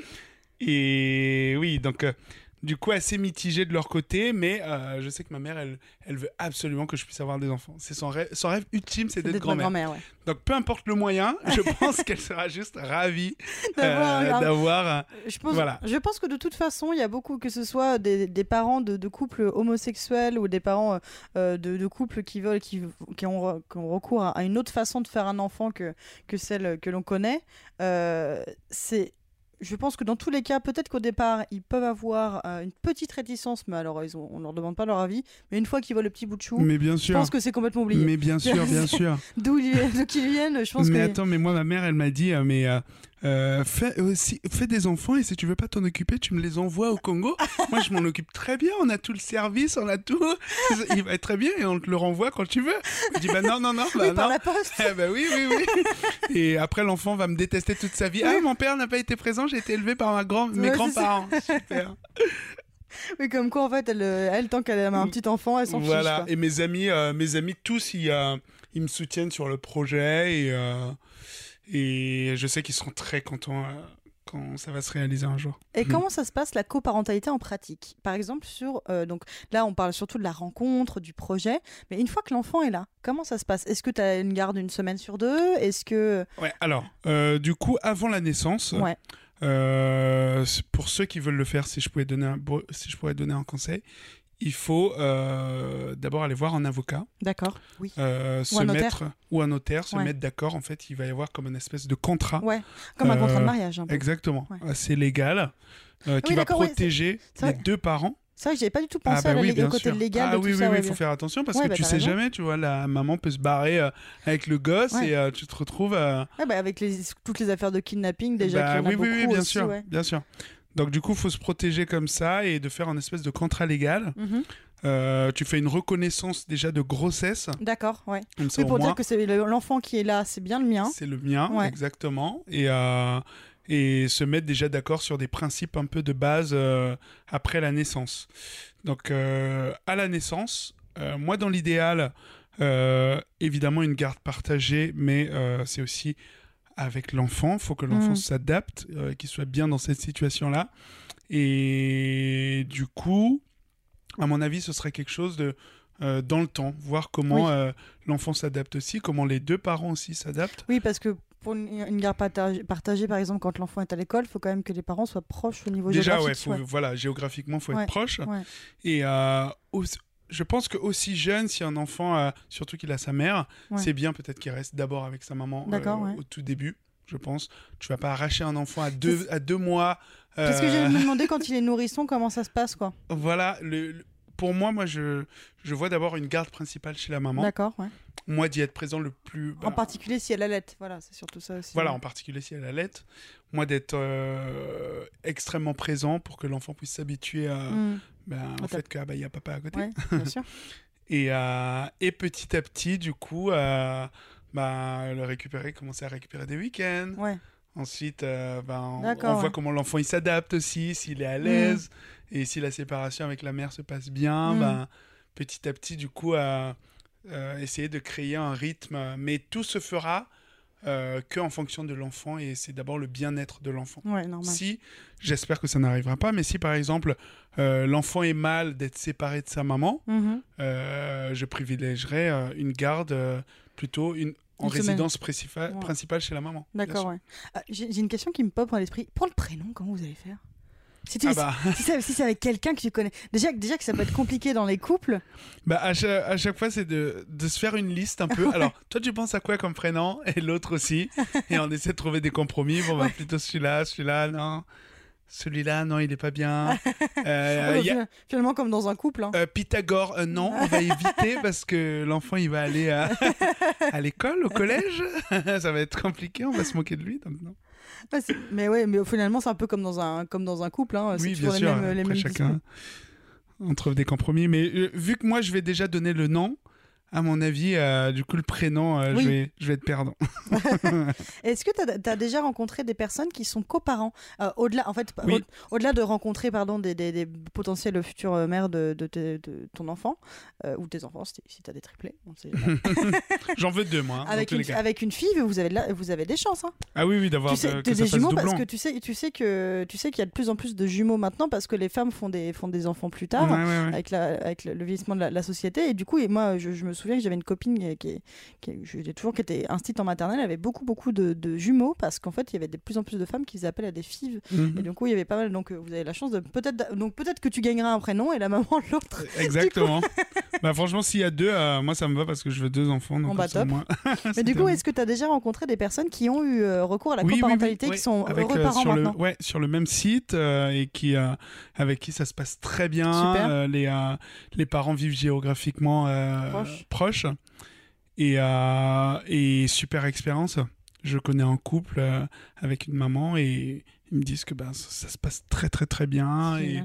[SPEAKER 3] et oui, donc euh, du coup assez mitigé de leur côté, mais euh, je sais que ma mère, elle, elle veut absolument que je puisse avoir des enfants. C'est son rêve, son rêve ultime, c'est d'être grand-mère.
[SPEAKER 2] ouais.
[SPEAKER 3] Donc peu importe le moyen, je pense qu'elle sera juste ravie
[SPEAKER 2] D'avoir
[SPEAKER 3] euh,
[SPEAKER 2] Je pense,
[SPEAKER 3] Voilà.
[SPEAKER 2] je pense que de toute façon, il y a beaucoup, que ce soit des, des parents de, de couples homosexuels ou des parents euh, de, de couples qui veulent, qui, qui, ont, re- qui ont recours à une autre façon de faire un enfant que, que celle que l'on connaît. euh, c'est je pense que dans tous les cas, peut-être qu'au départ, ils peuvent avoir euh, une petite réticence, mais alors ils ont, on leur demande pas leur avis. Mais une fois qu'ils voient le petit bout de chou,
[SPEAKER 3] Mais bien
[SPEAKER 2] je pense que c'est complètement oublié.
[SPEAKER 3] Mais bien sûr, bien sûr.
[SPEAKER 2] D'où ils viennent, je pense
[SPEAKER 3] mais
[SPEAKER 2] que.
[SPEAKER 3] attends, mais moi, ma mère, elle m'a dit, euh, mais euh, euh, fais, euh, si- fais des enfants et si tu veux pas t'en occuper, tu me les envoies au Congo. moi, je m'en occupe très bien. On a tout le service, on a tout. Il va être très bien et on te le renvoie quand tu veux. Je dis, bah non, non, non, bah
[SPEAKER 2] oui, par
[SPEAKER 3] non.
[SPEAKER 2] la poste.
[SPEAKER 3] Eh ben oui, oui, oui. Et après, l'enfant va me détester toute sa vie. Ah, mon père n'a pas été présent, j'ai été élevé par ma grand... mes
[SPEAKER 2] Ouais,
[SPEAKER 3] grands-parents. Super.
[SPEAKER 2] Oui, comme quoi, en fait, elle, euh, elle tant qu'elle a un petit enfant, elle s'en
[SPEAKER 3] Voilà.
[SPEAKER 2] fiche. quoi.
[SPEAKER 3] Et mes amis, euh, mes amis tous, ils, ils me soutiennent sur le projet et, et je sais qu'ils seront très contents euh, quand ça va se réaliser un jour.
[SPEAKER 2] Et
[SPEAKER 3] Mhm.
[SPEAKER 2] comment ça se passe la coparentalité en pratique? Par exemple, sur euh, donc là, on parle surtout de la rencontre, du projet, mais une fois que l'enfant est là, comment ça se passe? Est-ce que tu as une garde une semaine sur deux? Est-ce que
[SPEAKER 3] Ouais. Alors, euh, du coup, avant la naissance,
[SPEAKER 2] ouais,
[SPEAKER 3] euh, pour ceux qui veulent le faire, si je pouvais donner un, si je pourrais donner un conseil, il faut euh, d'abord aller voir un avocat.
[SPEAKER 2] d'accord, oui,
[SPEAKER 3] euh, se mettre ou un notaire se
[SPEAKER 2] Ouais.
[SPEAKER 3] mettre d'accord en fait il va y avoir comme une espèce de contrat
[SPEAKER 2] ouais, comme un
[SPEAKER 3] Euh,
[SPEAKER 2] contrat de mariage. Un peu.
[SPEAKER 3] exactement
[SPEAKER 2] Ouais.
[SPEAKER 3] assez légal euh, qui
[SPEAKER 2] Oui,
[SPEAKER 3] va protéger les deux parents
[SPEAKER 2] que j'avais pas du tout pensé
[SPEAKER 3] ah bah
[SPEAKER 2] à la
[SPEAKER 3] oui bien
[SPEAKER 2] côté
[SPEAKER 3] sûr
[SPEAKER 2] légal
[SPEAKER 3] ah
[SPEAKER 2] de
[SPEAKER 3] oui
[SPEAKER 2] tout
[SPEAKER 3] oui
[SPEAKER 2] ça.
[SPEAKER 3] oui
[SPEAKER 2] ouais,
[SPEAKER 3] il faut faire attention parce
[SPEAKER 2] Ouais,
[SPEAKER 3] que
[SPEAKER 2] bah,
[SPEAKER 3] tu sais
[SPEAKER 2] raison.
[SPEAKER 3] jamais tu vois la maman peut se barrer euh, avec le gosse
[SPEAKER 2] Ouais.
[SPEAKER 3] et euh, tu te retrouves euh,
[SPEAKER 2] Ouais, bah, avec les, toutes les affaires de kidnapping déjà
[SPEAKER 3] bah
[SPEAKER 2] qu'il y en a
[SPEAKER 3] oui, oui,
[SPEAKER 2] beaucoup
[SPEAKER 3] oui, bien
[SPEAKER 2] aussi,
[SPEAKER 3] sûr, bien sûr. Donc du coup, faut se protéger comme ça et de faire un espèce de contrat légal.
[SPEAKER 2] Mhm.
[SPEAKER 3] Euh, tu fais une reconnaissance déjà de grossesse,
[SPEAKER 2] D'accord, ouais.
[SPEAKER 3] comme ça
[SPEAKER 2] Oui, pour
[SPEAKER 3] moins
[SPEAKER 2] dire que c'est le- l'enfant qui est là, c'est bien le mien.
[SPEAKER 3] c'est le mien,
[SPEAKER 2] Ouais.
[SPEAKER 3] exactement. Et euh, et se mettre déjà d'accord sur des principes un peu de base euh, après la naissance. Donc à la naissance, moi dans l'idéal, évidemment une garde partagée, mais c'est aussi avec l'enfant. Il faut que l'enfant
[SPEAKER 2] Mm.
[SPEAKER 3] s'adapte, euh, qu'il soit bien dans cette situation-là. Et du coup, à mon avis, ce serait quelque chose de euh, dans le temps, voir comment
[SPEAKER 2] Oui.
[SPEAKER 3] euh, l'enfant s'adapte aussi, comment les deux parents aussi s'adaptent.
[SPEAKER 2] Oui, parce que pour une, une garde partagée, partagée, par exemple, quand l'enfant est à l'école, il faut quand même que les parents soient proches au niveau
[SPEAKER 3] Déjà,
[SPEAKER 2] géographique.
[SPEAKER 3] faut,
[SPEAKER 2] ouais.
[SPEAKER 3] voilà, géographiquement, faut
[SPEAKER 2] Ouais,
[SPEAKER 3] être proche. Et euh, aussi- je pense que aussi jeune, si un enfant, euh, surtout qu'il a sa mère,
[SPEAKER 2] Ouais.
[SPEAKER 3] c'est bien peut-être qu'il reste d'abord avec sa maman euh,
[SPEAKER 2] ouais.
[SPEAKER 3] au tout début. je pense. Tu vas pas arracher un enfant à deux, à deux mois.
[SPEAKER 2] Qu'est-ce que
[SPEAKER 3] euh,
[SPEAKER 2] j'allais me demander quand il est nourrisson, comment ça se passe, quoi
[SPEAKER 3] Voilà, le, le- pour moi, moi, je, je vois d'abord une garde principale chez la maman.
[SPEAKER 2] D'accord, ouais.
[SPEAKER 3] Moi, d'y être présent le plus.
[SPEAKER 2] En
[SPEAKER 3] bah,
[SPEAKER 2] particulier si elle allait. Voilà, c'est surtout ça aussi.
[SPEAKER 3] Voilà, en particulier si elle allait. Moi, d'être euh, extrêmement présent pour que l'enfant puisse s'habituer à,
[SPEAKER 2] Mm.
[SPEAKER 3] ben, au
[SPEAKER 2] Ah,
[SPEAKER 3] fait qu'il bah, il y a papa à côté.
[SPEAKER 2] Ouais, bien sûr.
[SPEAKER 3] Et, euh, et petit à petit, du coup, euh, bah, le récupérer, commencer à récupérer des week-ends.
[SPEAKER 2] Ouais.
[SPEAKER 3] Ensuite, euh, ben, on, voit comment l'enfant il s'adapte aussi, s'il est à l'aise. Et si la séparation avec la mère se passe bien,
[SPEAKER 2] Mm.
[SPEAKER 3] ben, petit à petit, du coup, à euh, essayer de créer un rythme. Mais tout se fera euh, que en fonction de l'enfant et c'est d'abord le bien-être de l'enfant.
[SPEAKER 2] Ouais.
[SPEAKER 3] Si, j'espère que ça n'arrivera pas, mais si par exemple euh, l'enfant est mal d'être séparé de sa maman,
[SPEAKER 2] Mhm.
[SPEAKER 3] euh, je privilégierais euh, une garde euh, plutôt une, en
[SPEAKER 2] Une
[SPEAKER 3] résidence principale,
[SPEAKER 2] Ouais.
[SPEAKER 3] principale chez la maman.
[SPEAKER 2] D'accord, ouais. Ah, J'ai une question qui me pop dans l'esprit. Pour le prénom, comment vous allez faire? Si,
[SPEAKER 3] Ah bah,
[SPEAKER 2] si c'est si c'est avec quelqu'un que tu connais. Déjà, déjà que ça peut être compliqué dans les couples.
[SPEAKER 3] bah à, chaque, à chaque fois, c'est de, de se faire une liste un peu. Alors, toi, tu penses à quoi comme prénom? Et l'autre aussi. Et on essaie de trouver des compromis. Bon, bah,
[SPEAKER 2] Ouais.
[SPEAKER 3] plutôt celui-là, celui-là, non? Celui-là, non, il est pas bien. Euh, y a-
[SPEAKER 2] Finalement, comme dans un couple. hein.
[SPEAKER 3] Euh, Pythagore, euh, non, on va éviter parce que l'enfant il va aller à, à l'école, au collège. Ça va être compliqué, on va se moquer de lui. Non.
[SPEAKER 2] C'est- mais ouais, mais finalement, c'est un peu comme dans un, comme dans un couple. Hein.
[SPEAKER 3] Oui, bien
[SPEAKER 2] les
[SPEAKER 3] sûr.
[SPEAKER 2] mêmes, les
[SPEAKER 3] Après,
[SPEAKER 2] mêmes
[SPEAKER 3] chacun, on trouve des compromis. Mais vu que moi je vais déjà donner le nom, à mon avis, euh, du coup le prénom, euh,
[SPEAKER 2] Oui.
[SPEAKER 3] je, vais, je vais être perdant.
[SPEAKER 2] Est-ce que tu as, déjà rencontré des personnes qui sont coparents Euh, Au-delà, en fait,
[SPEAKER 3] Oui.
[SPEAKER 2] au-delà de rencontrer pardon, des, des, des potentielles futures euh, mères de, de, ton enfant, ou tes enfants, si, tu as des triplés.
[SPEAKER 3] J'en veux deux, moi. hein,
[SPEAKER 2] avec, une, avec une fille, vous avez, vous avez des chances. Hein.
[SPEAKER 3] Ah oui, oui, d'avoir
[SPEAKER 2] Tu sais, des jumeaux parce que tu sais, tu sais que tu sais qu'il y a de plus en plus de jumeaux maintenant parce que les femmes font des, font des enfants plus tard.
[SPEAKER 3] Ouais, ouais, ouais.
[SPEAKER 2] avec, la, avec le, le vieillissement de la, la société. Et du coup, et moi, je, je me souviens que j'avais une copine qui, qui, qui- toujours, qui était instite en maternelle, elle avait beaucoup, beaucoup de, de jumeaux parce qu'en fait, il y avait de plus en plus de femmes qui faisaient appel à des filles.
[SPEAKER 3] Mhm.
[SPEAKER 2] Et du coup, il y avait pas mal. Donc, euh, vous avez la chance de peut-être. Donc, peut-être que tu gagneras un prénom et la maman l'autre.
[SPEAKER 3] Exactement. bah franchement, s'il y a deux, euh, moi ça me va parce que je veux deux enfants. Donc
[SPEAKER 2] Bon, bah, top. Mais du coup, est-ce que tu as déjà rencontré des personnes qui ont eu euh, recours à la
[SPEAKER 3] Oui,
[SPEAKER 2] coparentalité,
[SPEAKER 3] oui.
[SPEAKER 2] qui sont
[SPEAKER 3] Avec,
[SPEAKER 2] heureux
[SPEAKER 3] euh,
[SPEAKER 2] parents
[SPEAKER 3] sur le,
[SPEAKER 2] maintenant
[SPEAKER 3] ouais, sur le même site euh, et qui, euh, avec qui ça se passe très bien.
[SPEAKER 2] Super.
[SPEAKER 3] Euh, les, euh, les parents vivent géographiquement euh.
[SPEAKER 2] Proches.
[SPEAKER 3] Et, euh, et super expérience. Je connais un couple euh, avec une maman et ils me disent que ben, ça, ça se passe très très très bien. Et,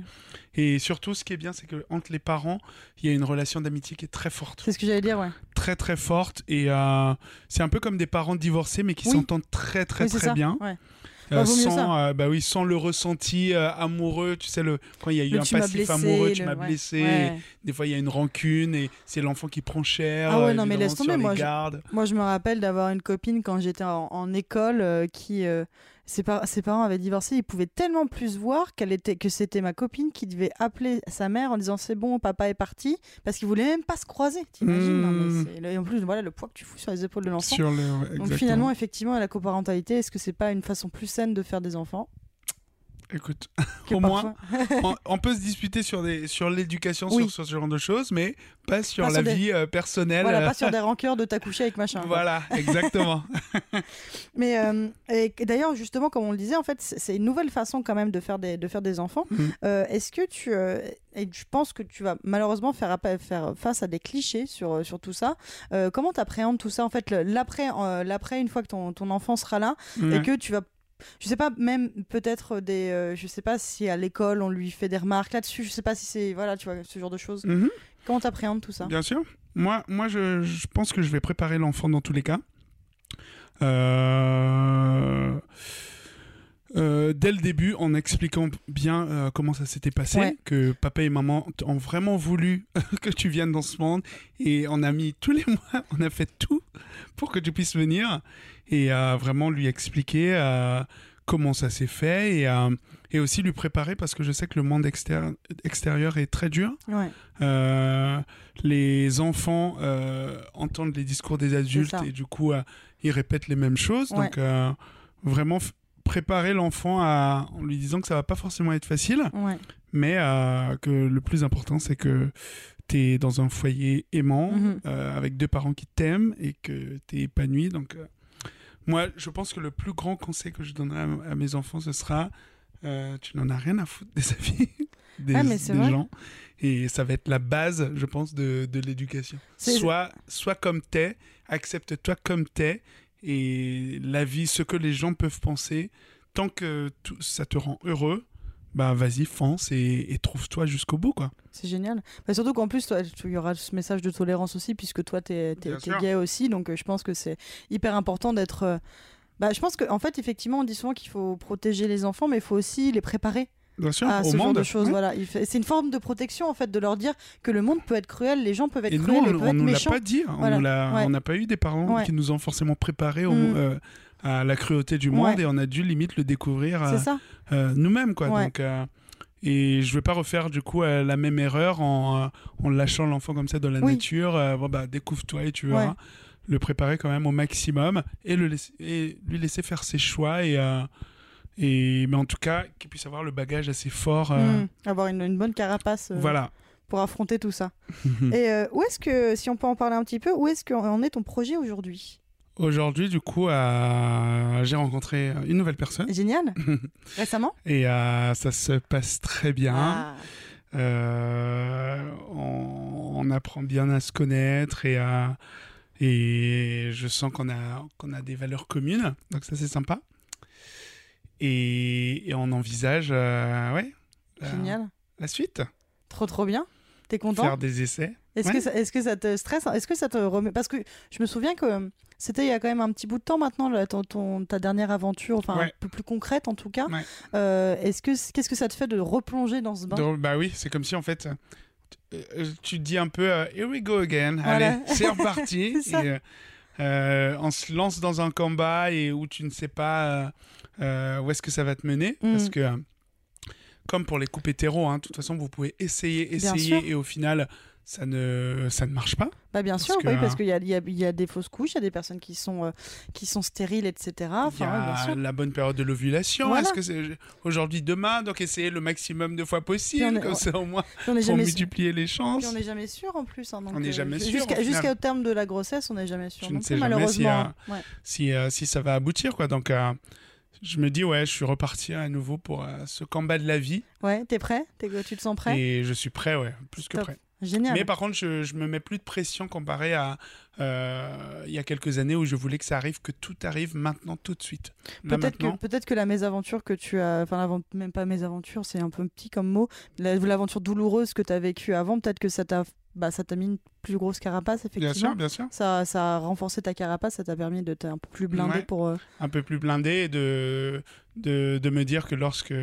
[SPEAKER 3] et surtout, ce qui est bien, c'est que entre les parents, il y a une relation d'amitié qui est très forte
[SPEAKER 2] C'est ce que j'allais dire, ouais.
[SPEAKER 3] très très forte et euh, c'est un peu comme des parents divorcés mais qui
[SPEAKER 2] Oui.
[SPEAKER 3] s'entendent très très
[SPEAKER 2] Oui,
[SPEAKER 3] très
[SPEAKER 2] ça.
[SPEAKER 3] bien
[SPEAKER 2] Ouais.
[SPEAKER 3] Euh,
[SPEAKER 2] Bah, mieux
[SPEAKER 3] sans euh, bah oui sans le ressenti euh, amoureux tu sais le quand il y a eu
[SPEAKER 2] Le
[SPEAKER 3] un passif
[SPEAKER 2] blessé,
[SPEAKER 3] amoureux tu m'as
[SPEAKER 2] ouais.
[SPEAKER 3] blessé
[SPEAKER 2] Ouais.
[SPEAKER 3] des fois il y a une rancune et c'est l'enfant qui prend cher
[SPEAKER 2] Ah ouais,
[SPEAKER 3] euh,
[SPEAKER 2] non, mais laisse tomber, moi, je-. Moi, je me rappelle d'avoir une copine quand j'étais en, en école euh, qui. Ses, par- ses parents avaient divorcé, ils pouvaient tellement plus voir qu'elle était, que c'était ma copine qui devait appeler sa mère en disant c'est bon, papa est parti, parce qu'ils voulaient même pas se croiser. T'imagines
[SPEAKER 3] Mmh.
[SPEAKER 2] Et en plus, voilà le poids que tu fous sur les épaules de l'enfant.
[SPEAKER 3] le
[SPEAKER 2] Donc finalement, effectivement, la coparentalité, est-ce que c'est pas une façon plus saine de faire des enfants?
[SPEAKER 3] Écoute Au moins, on, on peut se disputer sur des sur l'éducation
[SPEAKER 2] Oui.
[SPEAKER 3] sur, sur ce genre de choses mais pas sur
[SPEAKER 2] Pas
[SPEAKER 3] la
[SPEAKER 2] sur des-
[SPEAKER 3] vie euh, personnelle
[SPEAKER 2] Voilà, pas sur des rancœurs de t'accoucher avec machin. quoi.
[SPEAKER 3] voilà exactement
[SPEAKER 2] Mais euh, d'ailleurs, justement, comme on le disait, en fait, c'est une nouvelle façon quand même de faire des, de faire des enfants.
[SPEAKER 3] Mhm.
[SPEAKER 2] Euh, Est-ce que tu. et je pense que tu vas malheureusement faire, face à des clichés sur, sur tout ça. Comment tu appréhendes tout ça En fait, l'après, l'après une fois que ton, ton enfant sera là et que tu vas. Je sais pas, même peut-être des. euh, je sais pas si à l'école on lui fait des remarques là-dessus. Je sais pas si c'est. Voilà, tu vois, ce genre de choses.
[SPEAKER 3] Mhm.
[SPEAKER 2] Comment tu appréhendes tout ça?
[SPEAKER 3] Bien sûr. Moi, moi je, je pense que je vais préparer l'enfant dans tous les cas. Euh, euh, dès le début, en expliquant bien euh, comment ça s'était passé,
[SPEAKER 2] Ouais.
[SPEAKER 3] que papa et maman ont vraiment voulu que tu viennes dans ce monde, et on a mis tous les mois, on a fait tout pour que tu puisses venir, et euh, vraiment lui expliquer euh, comment ça s'est fait, et, euh, et aussi lui préparer, parce que je sais que le monde extér- extérieur est très dur.
[SPEAKER 2] Ouais.
[SPEAKER 3] Euh, les enfants entendent les discours des adultes et du coup ils répètent les mêmes choses.
[SPEAKER 2] Ouais.
[SPEAKER 3] Donc vraiment préparer l'enfant à- en lui disant que ça va pas forcément être facile,
[SPEAKER 2] Ouais.
[SPEAKER 3] mais que le plus important c'est que tu es dans un foyer aimant
[SPEAKER 2] Mhm.
[SPEAKER 3] euh, avec deux parents qui t'aiment et que tu es épanoui. Donc euh, Moi, je pense que le plus grand conseil que je donnerai à, à mes enfants, ce sera euh, tu n'en as rien à foutre des avis des,
[SPEAKER 2] Ah,
[SPEAKER 3] des gens. Et ça va être la base, je pense, de, de l'éducation. Sois, sois comme t'es, accepte-toi comme t'es, et la vie, ce que les gens peuvent penser, tant que tout, ça te rend heureux, bah vas-y, fonce et, et trouve-toi jusqu'au bout, quoi.
[SPEAKER 2] C'est génial. Bah, surtout qu'en plus, il y aura ce message de tolérance aussi, puisque toi, tu es, gay aussi. Donc, euh, je pense que c'est hyper important d'être. euh, Bah, je pense qu'en fait, effectivement, on dit souvent qu'il faut protéger les enfants, mais il faut aussi les préparer
[SPEAKER 3] Bien sûr,
[SPEAKER 2] à
[SPEAKER 3] au
[SPEAKER 2] ce genre de choses.
[SPEAKER 3] Ouais.
[SPEAKER 2] Voilà. C'est une forme de protection, en fait, de leur dire que le monde peut être cruel, les gens peuvent être
[SPEAKER 3] Et
[SPEAKER 2] cruels,
[SPEAKER 3] on,
[SPEAKER 2] et peuvent
[SPEAKER 3] on
[SPEAKER 2] être
[SPEAKER 3] nous l'a pas dit. hein.
[SPEAKER 2] Voilà.
[SPEAKER 3] On
[SPEAKER 2] Ouais.
[SPEAKER 3] on n'a pas eu des parents
[SPEAKER 2] Ouais.
[SPEAKER 3] qui nous ont forcément préparés au-
[SPEAKER 2] Mm.
[SPEAKER 3] euh, à la cruauté du
[SPEAKER 2] Ouais.
[SPEAKER 3] monde et on a dû limite le découvrir euh, euh, nous-mêmes, quoi.
[SPEAKER 2] Ouais.
[SPEAKER 3] Donc, euh, et je vais pas refaire du coup la même erreur en, en lâchant l'enfant comme ça dans la
[SPEAKER 2] Oui.
[SPEAKER 3] nature. bon, bah, découvre-toi et tu verras.
[SPEAKER 2] Ouais.
[SPEAKER 3] Le préparer quand même au maximum et, le laisser, et lui laisser faire ses choix et, et mais en tout cas qu'il puisse avoir le bagage assez fort. euh,
[SPEAKER 2] Mm. Avoir une, une bonne carapace
[SPEAKER 3] Voilà.
[SPEAKER 2] pour affronter tout ça. et euh, où est-ce que, si on peut en parler un petit peu, où est-ce qu'en est ton projet aujourd'hui?
[SPEAKER 3] Aujourd'hui, du coup, euh, j'ai rencontré une nouvelle personne
[SPEAKER 2] Génial. Récemment
[SPEAKER 3] et euh, ça se passe très bien.
[SPEAKER 2] Ah.
[SPEAKER 3] Euh, on, on apprend bien à se connaître et, à- et je sens qu'on a, qu'on a des valeurs communes, donc ça c'est sympa. Et, et on envisage euh, ouais,
[SPEAKER 2] Génial.
[SPEAKER 3] la suite,
[SPEAKER 2] Trop trop bien. T'es content
[SPEAKER 3] faire des essais.
[SPEAKER 2] Est-ce
[SPEAKER 3] Ouais.
[SPEAKER 2] que, ça- est-ce que ça te stresse? Est-ce que ça te remet? Parce que je me souviens que c'était il y a quand même un petit bout de temps maintenant, là, ton, ton- ta dernière aventure, enfin un peu plus concrète en tout cas.
[SPEAKER 3] Ouais.
[SPEAKER 2] Euh, est-ce que qu'est-ce que ça te fait de replonger dans ce bain?
[SPEAKER 3] Bah oui, c'est comme si en fait tu, euh, te dis un peu euh, Here we go again,
[SPEAKER 2] Voilà.
[SPEAKER 3] allez, c'est reparti. Et, euh, on se lance dans un combat et où tu ne sais pas euh, où est-ce que ça va te mener.
[SPEAKER 2] Mm.
[SPEAKER 3] Parce que, comme pour les coupes hétéros, hein, de toute façon, vous pouvez essayer, essayer et au final, ça ne, ça ne marche pas.
[SPEAKER 2] Bah bien
[SPEAKER 3] Parce
[SPEAKER 2] sûr,
[SPEAKER 3] que,
[SPEAKER 2] oui, parce qu'il y a, y, a, y des fausses couches, il y a des personnes qui sont, euh, qui sont stériles, etc.
[SPEAKER 3] Y
[SPEAKER 2] Enfin, ouais, bien
[SPEAKER 3] a
[SPEAKER 2] sûr.
[SPEAKER 3] la bonne période de l'ovulation.
[SPEAKER 2] Voilà.
[SPEAKER 3] Est-ce que c'est aujourd'hui, demain? Donc, essayez le maximum de fois possible,
[SPEAKER 2] est-
[SPEAKER 3] comme ça au moins
[SPEAKER 2] on
[SPEAKER 3] pour multiplier les chances.
[SPEAKER 2] puis on n'est jamais sûr en plus. hein, donc,
[SPEAKER 3] On n'est
[SPEAKER 2] euh,
[SPEAKER 3] jamais sûr, final.
[SPEAKER 2] jusqu'au terme de la grossesse, on n'est jamais sûr. Plus,
[SPEAKER 3] si,
[SPEAKER 2] malheureusement.
[SPEAKER 3] euh,
[SPEAKER 2] Ouais.
[SPEAKER 3] si, si ça va aboutir. Quoi. Donc, je me dis, ouais, je suis reparti à nouveau pour ce combat de la vie.
[SPEAKER 2] Ouais, t'es prêt? Tu te sens prêt?
[SPEAKER 3] Et je suis prêt, ouais, plus que prêt.
[SPEAKER 2] Génial.
[SPEAKER 3] Mais par contre, je, je me mets plus de pression comparé à euh, il y a quelques années où je voulais que ça arrive, que tout arrive maintenant, tout de suite.
[SPEAKER 2] Peut-être que, la mésaventure que tu as, enfin même pas mésaventure, c'est un peu petit comme mot, La- l'aventure douloureuse que tu as vécue avant, peut-être que ça t'a bah, ça t'a mis une plus grosse carapace, effectivement.
[SPEAKER 3] bien sûr, bien sûr.
[SPEAKER 2] Ça, ça a renforcé ta carapace, ça t'a permis d'être un peu plus blindé
[SPEAKER 3] Ouais.
[SPEAKER 2] pour... euh,
[SPEAKER 3] Un peu plus blindé et de, de, de me dire que lorsque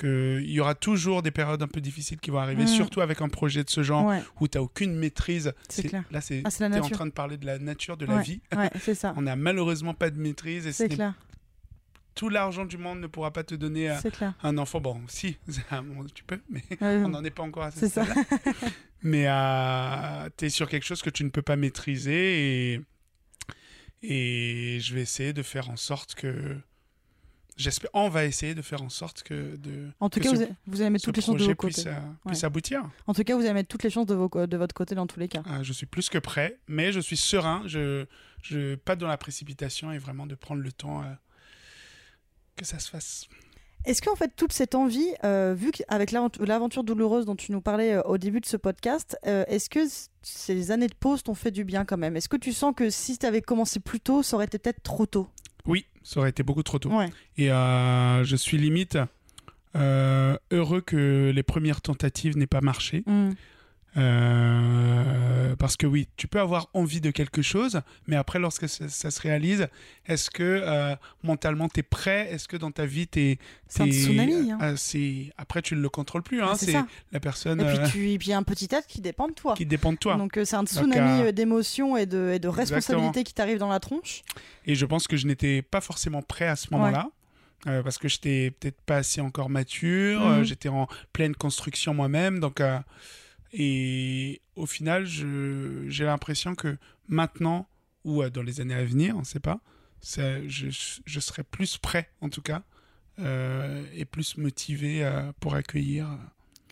[SPEAKER 3] que il y aura toujours des périodes un peu difficiles qui vont arriver,
[SPEAKER 2] Mm.
[SPEAKER 3] surtout avec un projet de ce genre
[SPEAKER 2] Ouais,
[SPEAKER 3] où tu n'as aucune maîtrise.
[SPEAKER 2] C'est clair.
[SPEAKER 3] Là, c'est
[SPEAKER 2] Ah,
[SPEAKER 3] en train de parler de la nature de la vie.
[SPEAKER 2] ouais c'est ça.
[SPEAKER 3] On n'a malheureusement pas de maîtrise et
[SPEAKER 2] C'est clair,
[SPEAKER 3] tout l'argent du monde ne pourra pas te donner euh, un enfant. Bon, si, tu peux, mais on n'en est pas encore à ce stade-là. mais tu es sur quelque chose que tu ne peux pas maîtriser et, et je vais essayer de faire en sorte que. J'espère, on va essayer de faire en sorte que. De,
[SPEAKER 2] En tout cas,
[SPEAKER 3] ce-
[SPEAKER 2] vous, allez- mettre toutes les chances de côtés.
[SPEAKER 3] puisse, euh, puisse aboutir.
[SPEAKER 2] En tout cas, vous allez mettre toutes les chances de, vos, co- de votre côté dans tous les cas.
[SPEAKER 3] Euh, je suis plus que prêt, mais je suis serein. Je, je pas dans la précipitation et vraiment de prendre le temps euh, que ça se fasse.
[SPEAKER 2] Est-ce qu'en fait, toute cette envie, euh, vu qu'avec l'aventure douloureuse dont tu nous parlais au début de ce podcast, est-ce que ces années de pause t'ont fait du bien quand même? Est-ce que tu sens que si tu avais commencé plus tôt, ça aurait été peut-être trop tôt?
[SPEAKER 3] Oui, ça aurait été beaucoup trop tôt.
[SPEAKER 2] Ouais.
[SPEAKER 3] Et euh, je suis limite euh, heureux que les premières tentatives n'aient pas marché.
[SPEAKER 2] Mm.
[SPEAKER 3] Euh, parce que oui, tu peux avoir envie de quelque chose, mais après, lorsque ça, ça se réalise, est-ce que euh, mentalement tu es prêt? Est-ce que dans ta vie tu es.
[SPEAKER 2] C'est un tsunami, hein.
[SPEAKER 3] Après, tu ne le contrôles plus. Hein,
[SPEAKER 2] c'est
[SPEAKER 3] la personne
[SPEAKER 2] Et
[SPEAKER 3] euh,
[SPEAKER 2] puis, tu... et puis il y a un petit être qui dépend de toi.
[SPEAKER 3] qui dépend de toi.
[SPEAKER 2] Donc euh, c'est un tsunami
[SPEAKER 3] euh,
[SPEAKER 2] euh, d'émotions et de, et de responsabilités qui t'arrivent dans la tronche.
[SPEAKER 3] Et je pense que je n'étais pas forcément prêt à ce moment-là. euh, parce que j'étais peut-être pas assez encore mature,
[SPEAKER 2] Mhm.
[SPEAKER 3] euh, j'étais en pleine construction moi-même. Donc, euh, et au final, j'ai l'impression que maintenant, ou euh, dans les années à venir, on ne sait pas, ça- je, je serai plus prêt en tout cas, euh, et plus motivé euh, pour accueillir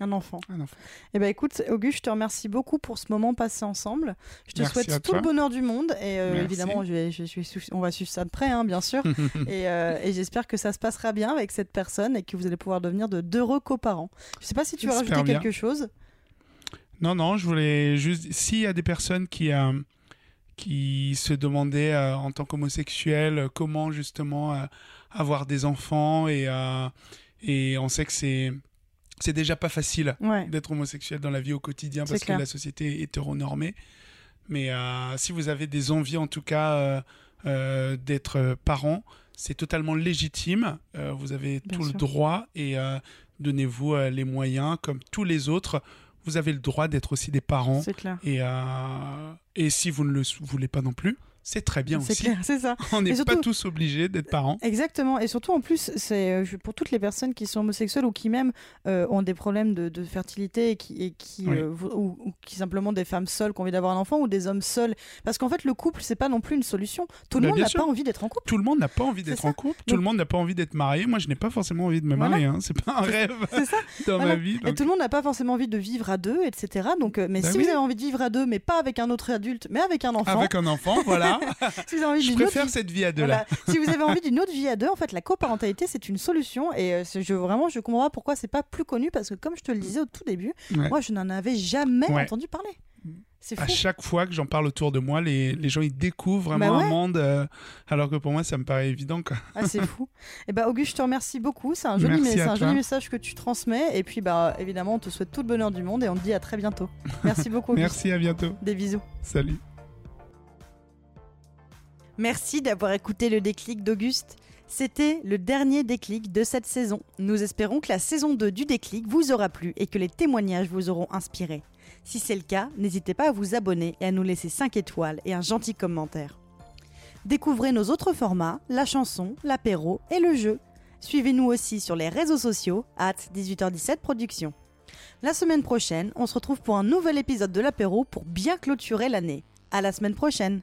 [SPEAKER 2] Un enfant.
[SPEAKER 3] Un enfant.
[SPEAKER 2] Eh ben écoute, Auguste, je te remercie beaucoup pour ce moment passé ensemble. Je te
[SPEAKER 3] Merci
[SPEAKER 2] souhaite tout le bonheur du monde et euh, évidemment, je vais, je, je suis- on va suivre ça de près, hein, bien sûr. et euh, et j'espère que ça se passera bien avec cette personne et que vous allez pouvoir devenir de d'heureux coparents. Je sais pas si tu veux rajouter
[SPEAKER 3] bien.
[SPEAKER 2] quelque chose.
[SPEAKER 3] Non, non, je voulais juste. S'il y a des personnes qui, euh, qui se demandaient euh, en tant qu'homosexuels euh, comment justement euh, avoir des enfants et, et on sait que c'est. C'est déjà pas facile
[SPEAKER 2] Ouais.
[SPEAKER 3] d'être homosexuel dans la vie au quotidien parce
[SPEAKER 2] clair.
[SPEAKER 3] que la société est hétéronormée. Mais si vous avez des envies, en tout cas, d'être parent, c'est totalement légitime. Vous avez
[SPEAKER 2] Bien
[SPEAKER 3] tout
[SPEAKER 2] sûr.
[SPEAKER 3] le droit et donnez-vous les moyens, comme tous les autres. Vous avez le droit d'être aussi des parents.
[SPEAKER 2] C'est clair.
[SPEAKER 3] Et, euh, et si vous ne le voulez pas non plus, c'est très bien
[SPEAKER 2] C'est
[SPEAKER 3] aussi.
[SPEAKER 2] clair, c'est ça.
[SPEAKER 3] On n'est pas tous obligés d'être parents.
[SPEAKER 2] Exactement, et surtout en plus, c'est euh, pour toutes les personnes qui sont homosexuelles ou qui même euh, ont des problèmes de, de fertilité et qui, et qui
[SPEAKER 3] Oui.
[SPEAKER 2] euh, ou, ou qui simplement des femmes seules qui ont envie d'avoir un enfant ou des hommes seuls, parce qu'en fait le couple c'est pas non plus une solution. Tout le
[SPEAKER 3] Bah,
[SPEAKER 2] monde n'a pas envie d'être en couple.
[SPEAKER 3] Tout le monde n'a pas envie d'être en couple. Tout le monde n'a pas envie d'être marié. Moi, je n'ai pas forcément envie de me
[SPEAKER 2] Voilà.
[SPEAKER 3] marier. hein. C'est pas un rêve
[SPEAKER 2] ça.
[SPEAKER 3] dans
[SPEAKER 2] Voilà.
[SPEAKER 3] ma vie.
[SPEAKER 2] Et tout le monde n'a pas forcément envie de vivre à deux, etc. Donc, euh, mais
[SPEAKER 3] Bah
[SPEAKER 2] si
[SPEAKER 3] oui.
[SPEAKER 2] vous avez envie de vivre à deux, mais pas avec un autre adulte, mais avec un enfant,
[SPEAKER 3] Avec un enfant, voilà.
[SPEAKER 2] si vous avez envie
[SPEAKER 3] je
[SPEAKER 2] autre vie-
[SPEAKER 3] cette vie à deux
[SPEAKER 2] Voilà. si vous avez envie d'une autre vie à deux, en fait, la coparentalité, c'est une solution. Et euh, je, vraiment, je comprends pas pourquoi c'est pas plus connu. Parce que, comme je te le disais au tout début,
[SPEAKER 3] Ouais.
[SPEAKER 2] moi, je n'en avais jamais
[SPEAKER 3] Ouais.
[SPEAKER 2] entendu parler.
[SPEAKER 3] À chaque fois que j'en parle autour de moi, les, les gens ils découvrent vraiment
[SPEAKER 2] Bah ouais.
[SPEAKER 3] un monde, euh, alors que pour moi ça me paraît évident. Quoi.
[SPEAKER 2] Ah, c'est fou. Et bah, Auguste, je te remercie beaucoup. C'est un, joli, mais- un message que tu transmets. Et puis, bah, évidemment, on te souhaite tout le bonheur du monde et on te dit à très bientôt. Merci beaucoup, Auguste.
[SPEAKER 3] Merci, à bientôt.
[SPEAKER 2] Des bisous.
[SPEAKER 3] Salut.
[SPEAKER 2] Merci d'avoir écouté le déclic d'Auguste. C'était le dernier déclic de cette saison. Nous espérons que la saison 2 du déclic vous aura plu et que les témoignages vous auront inspiré. Si c'est le cas, n'hésitez pas à vous abonner et à nous laisser 5 étoiles et un gentil commentaire. Découvrez nos autres formats, la chanson, l'apéro et le jeu. Suivez-nous aussi sur les réseaux sociaux, at 18h17 Productions. La semaine prochaine, on se retrouve pour un nouvel épisode de l'apéro pour bien clôturer l'année. À la semaine prochaine!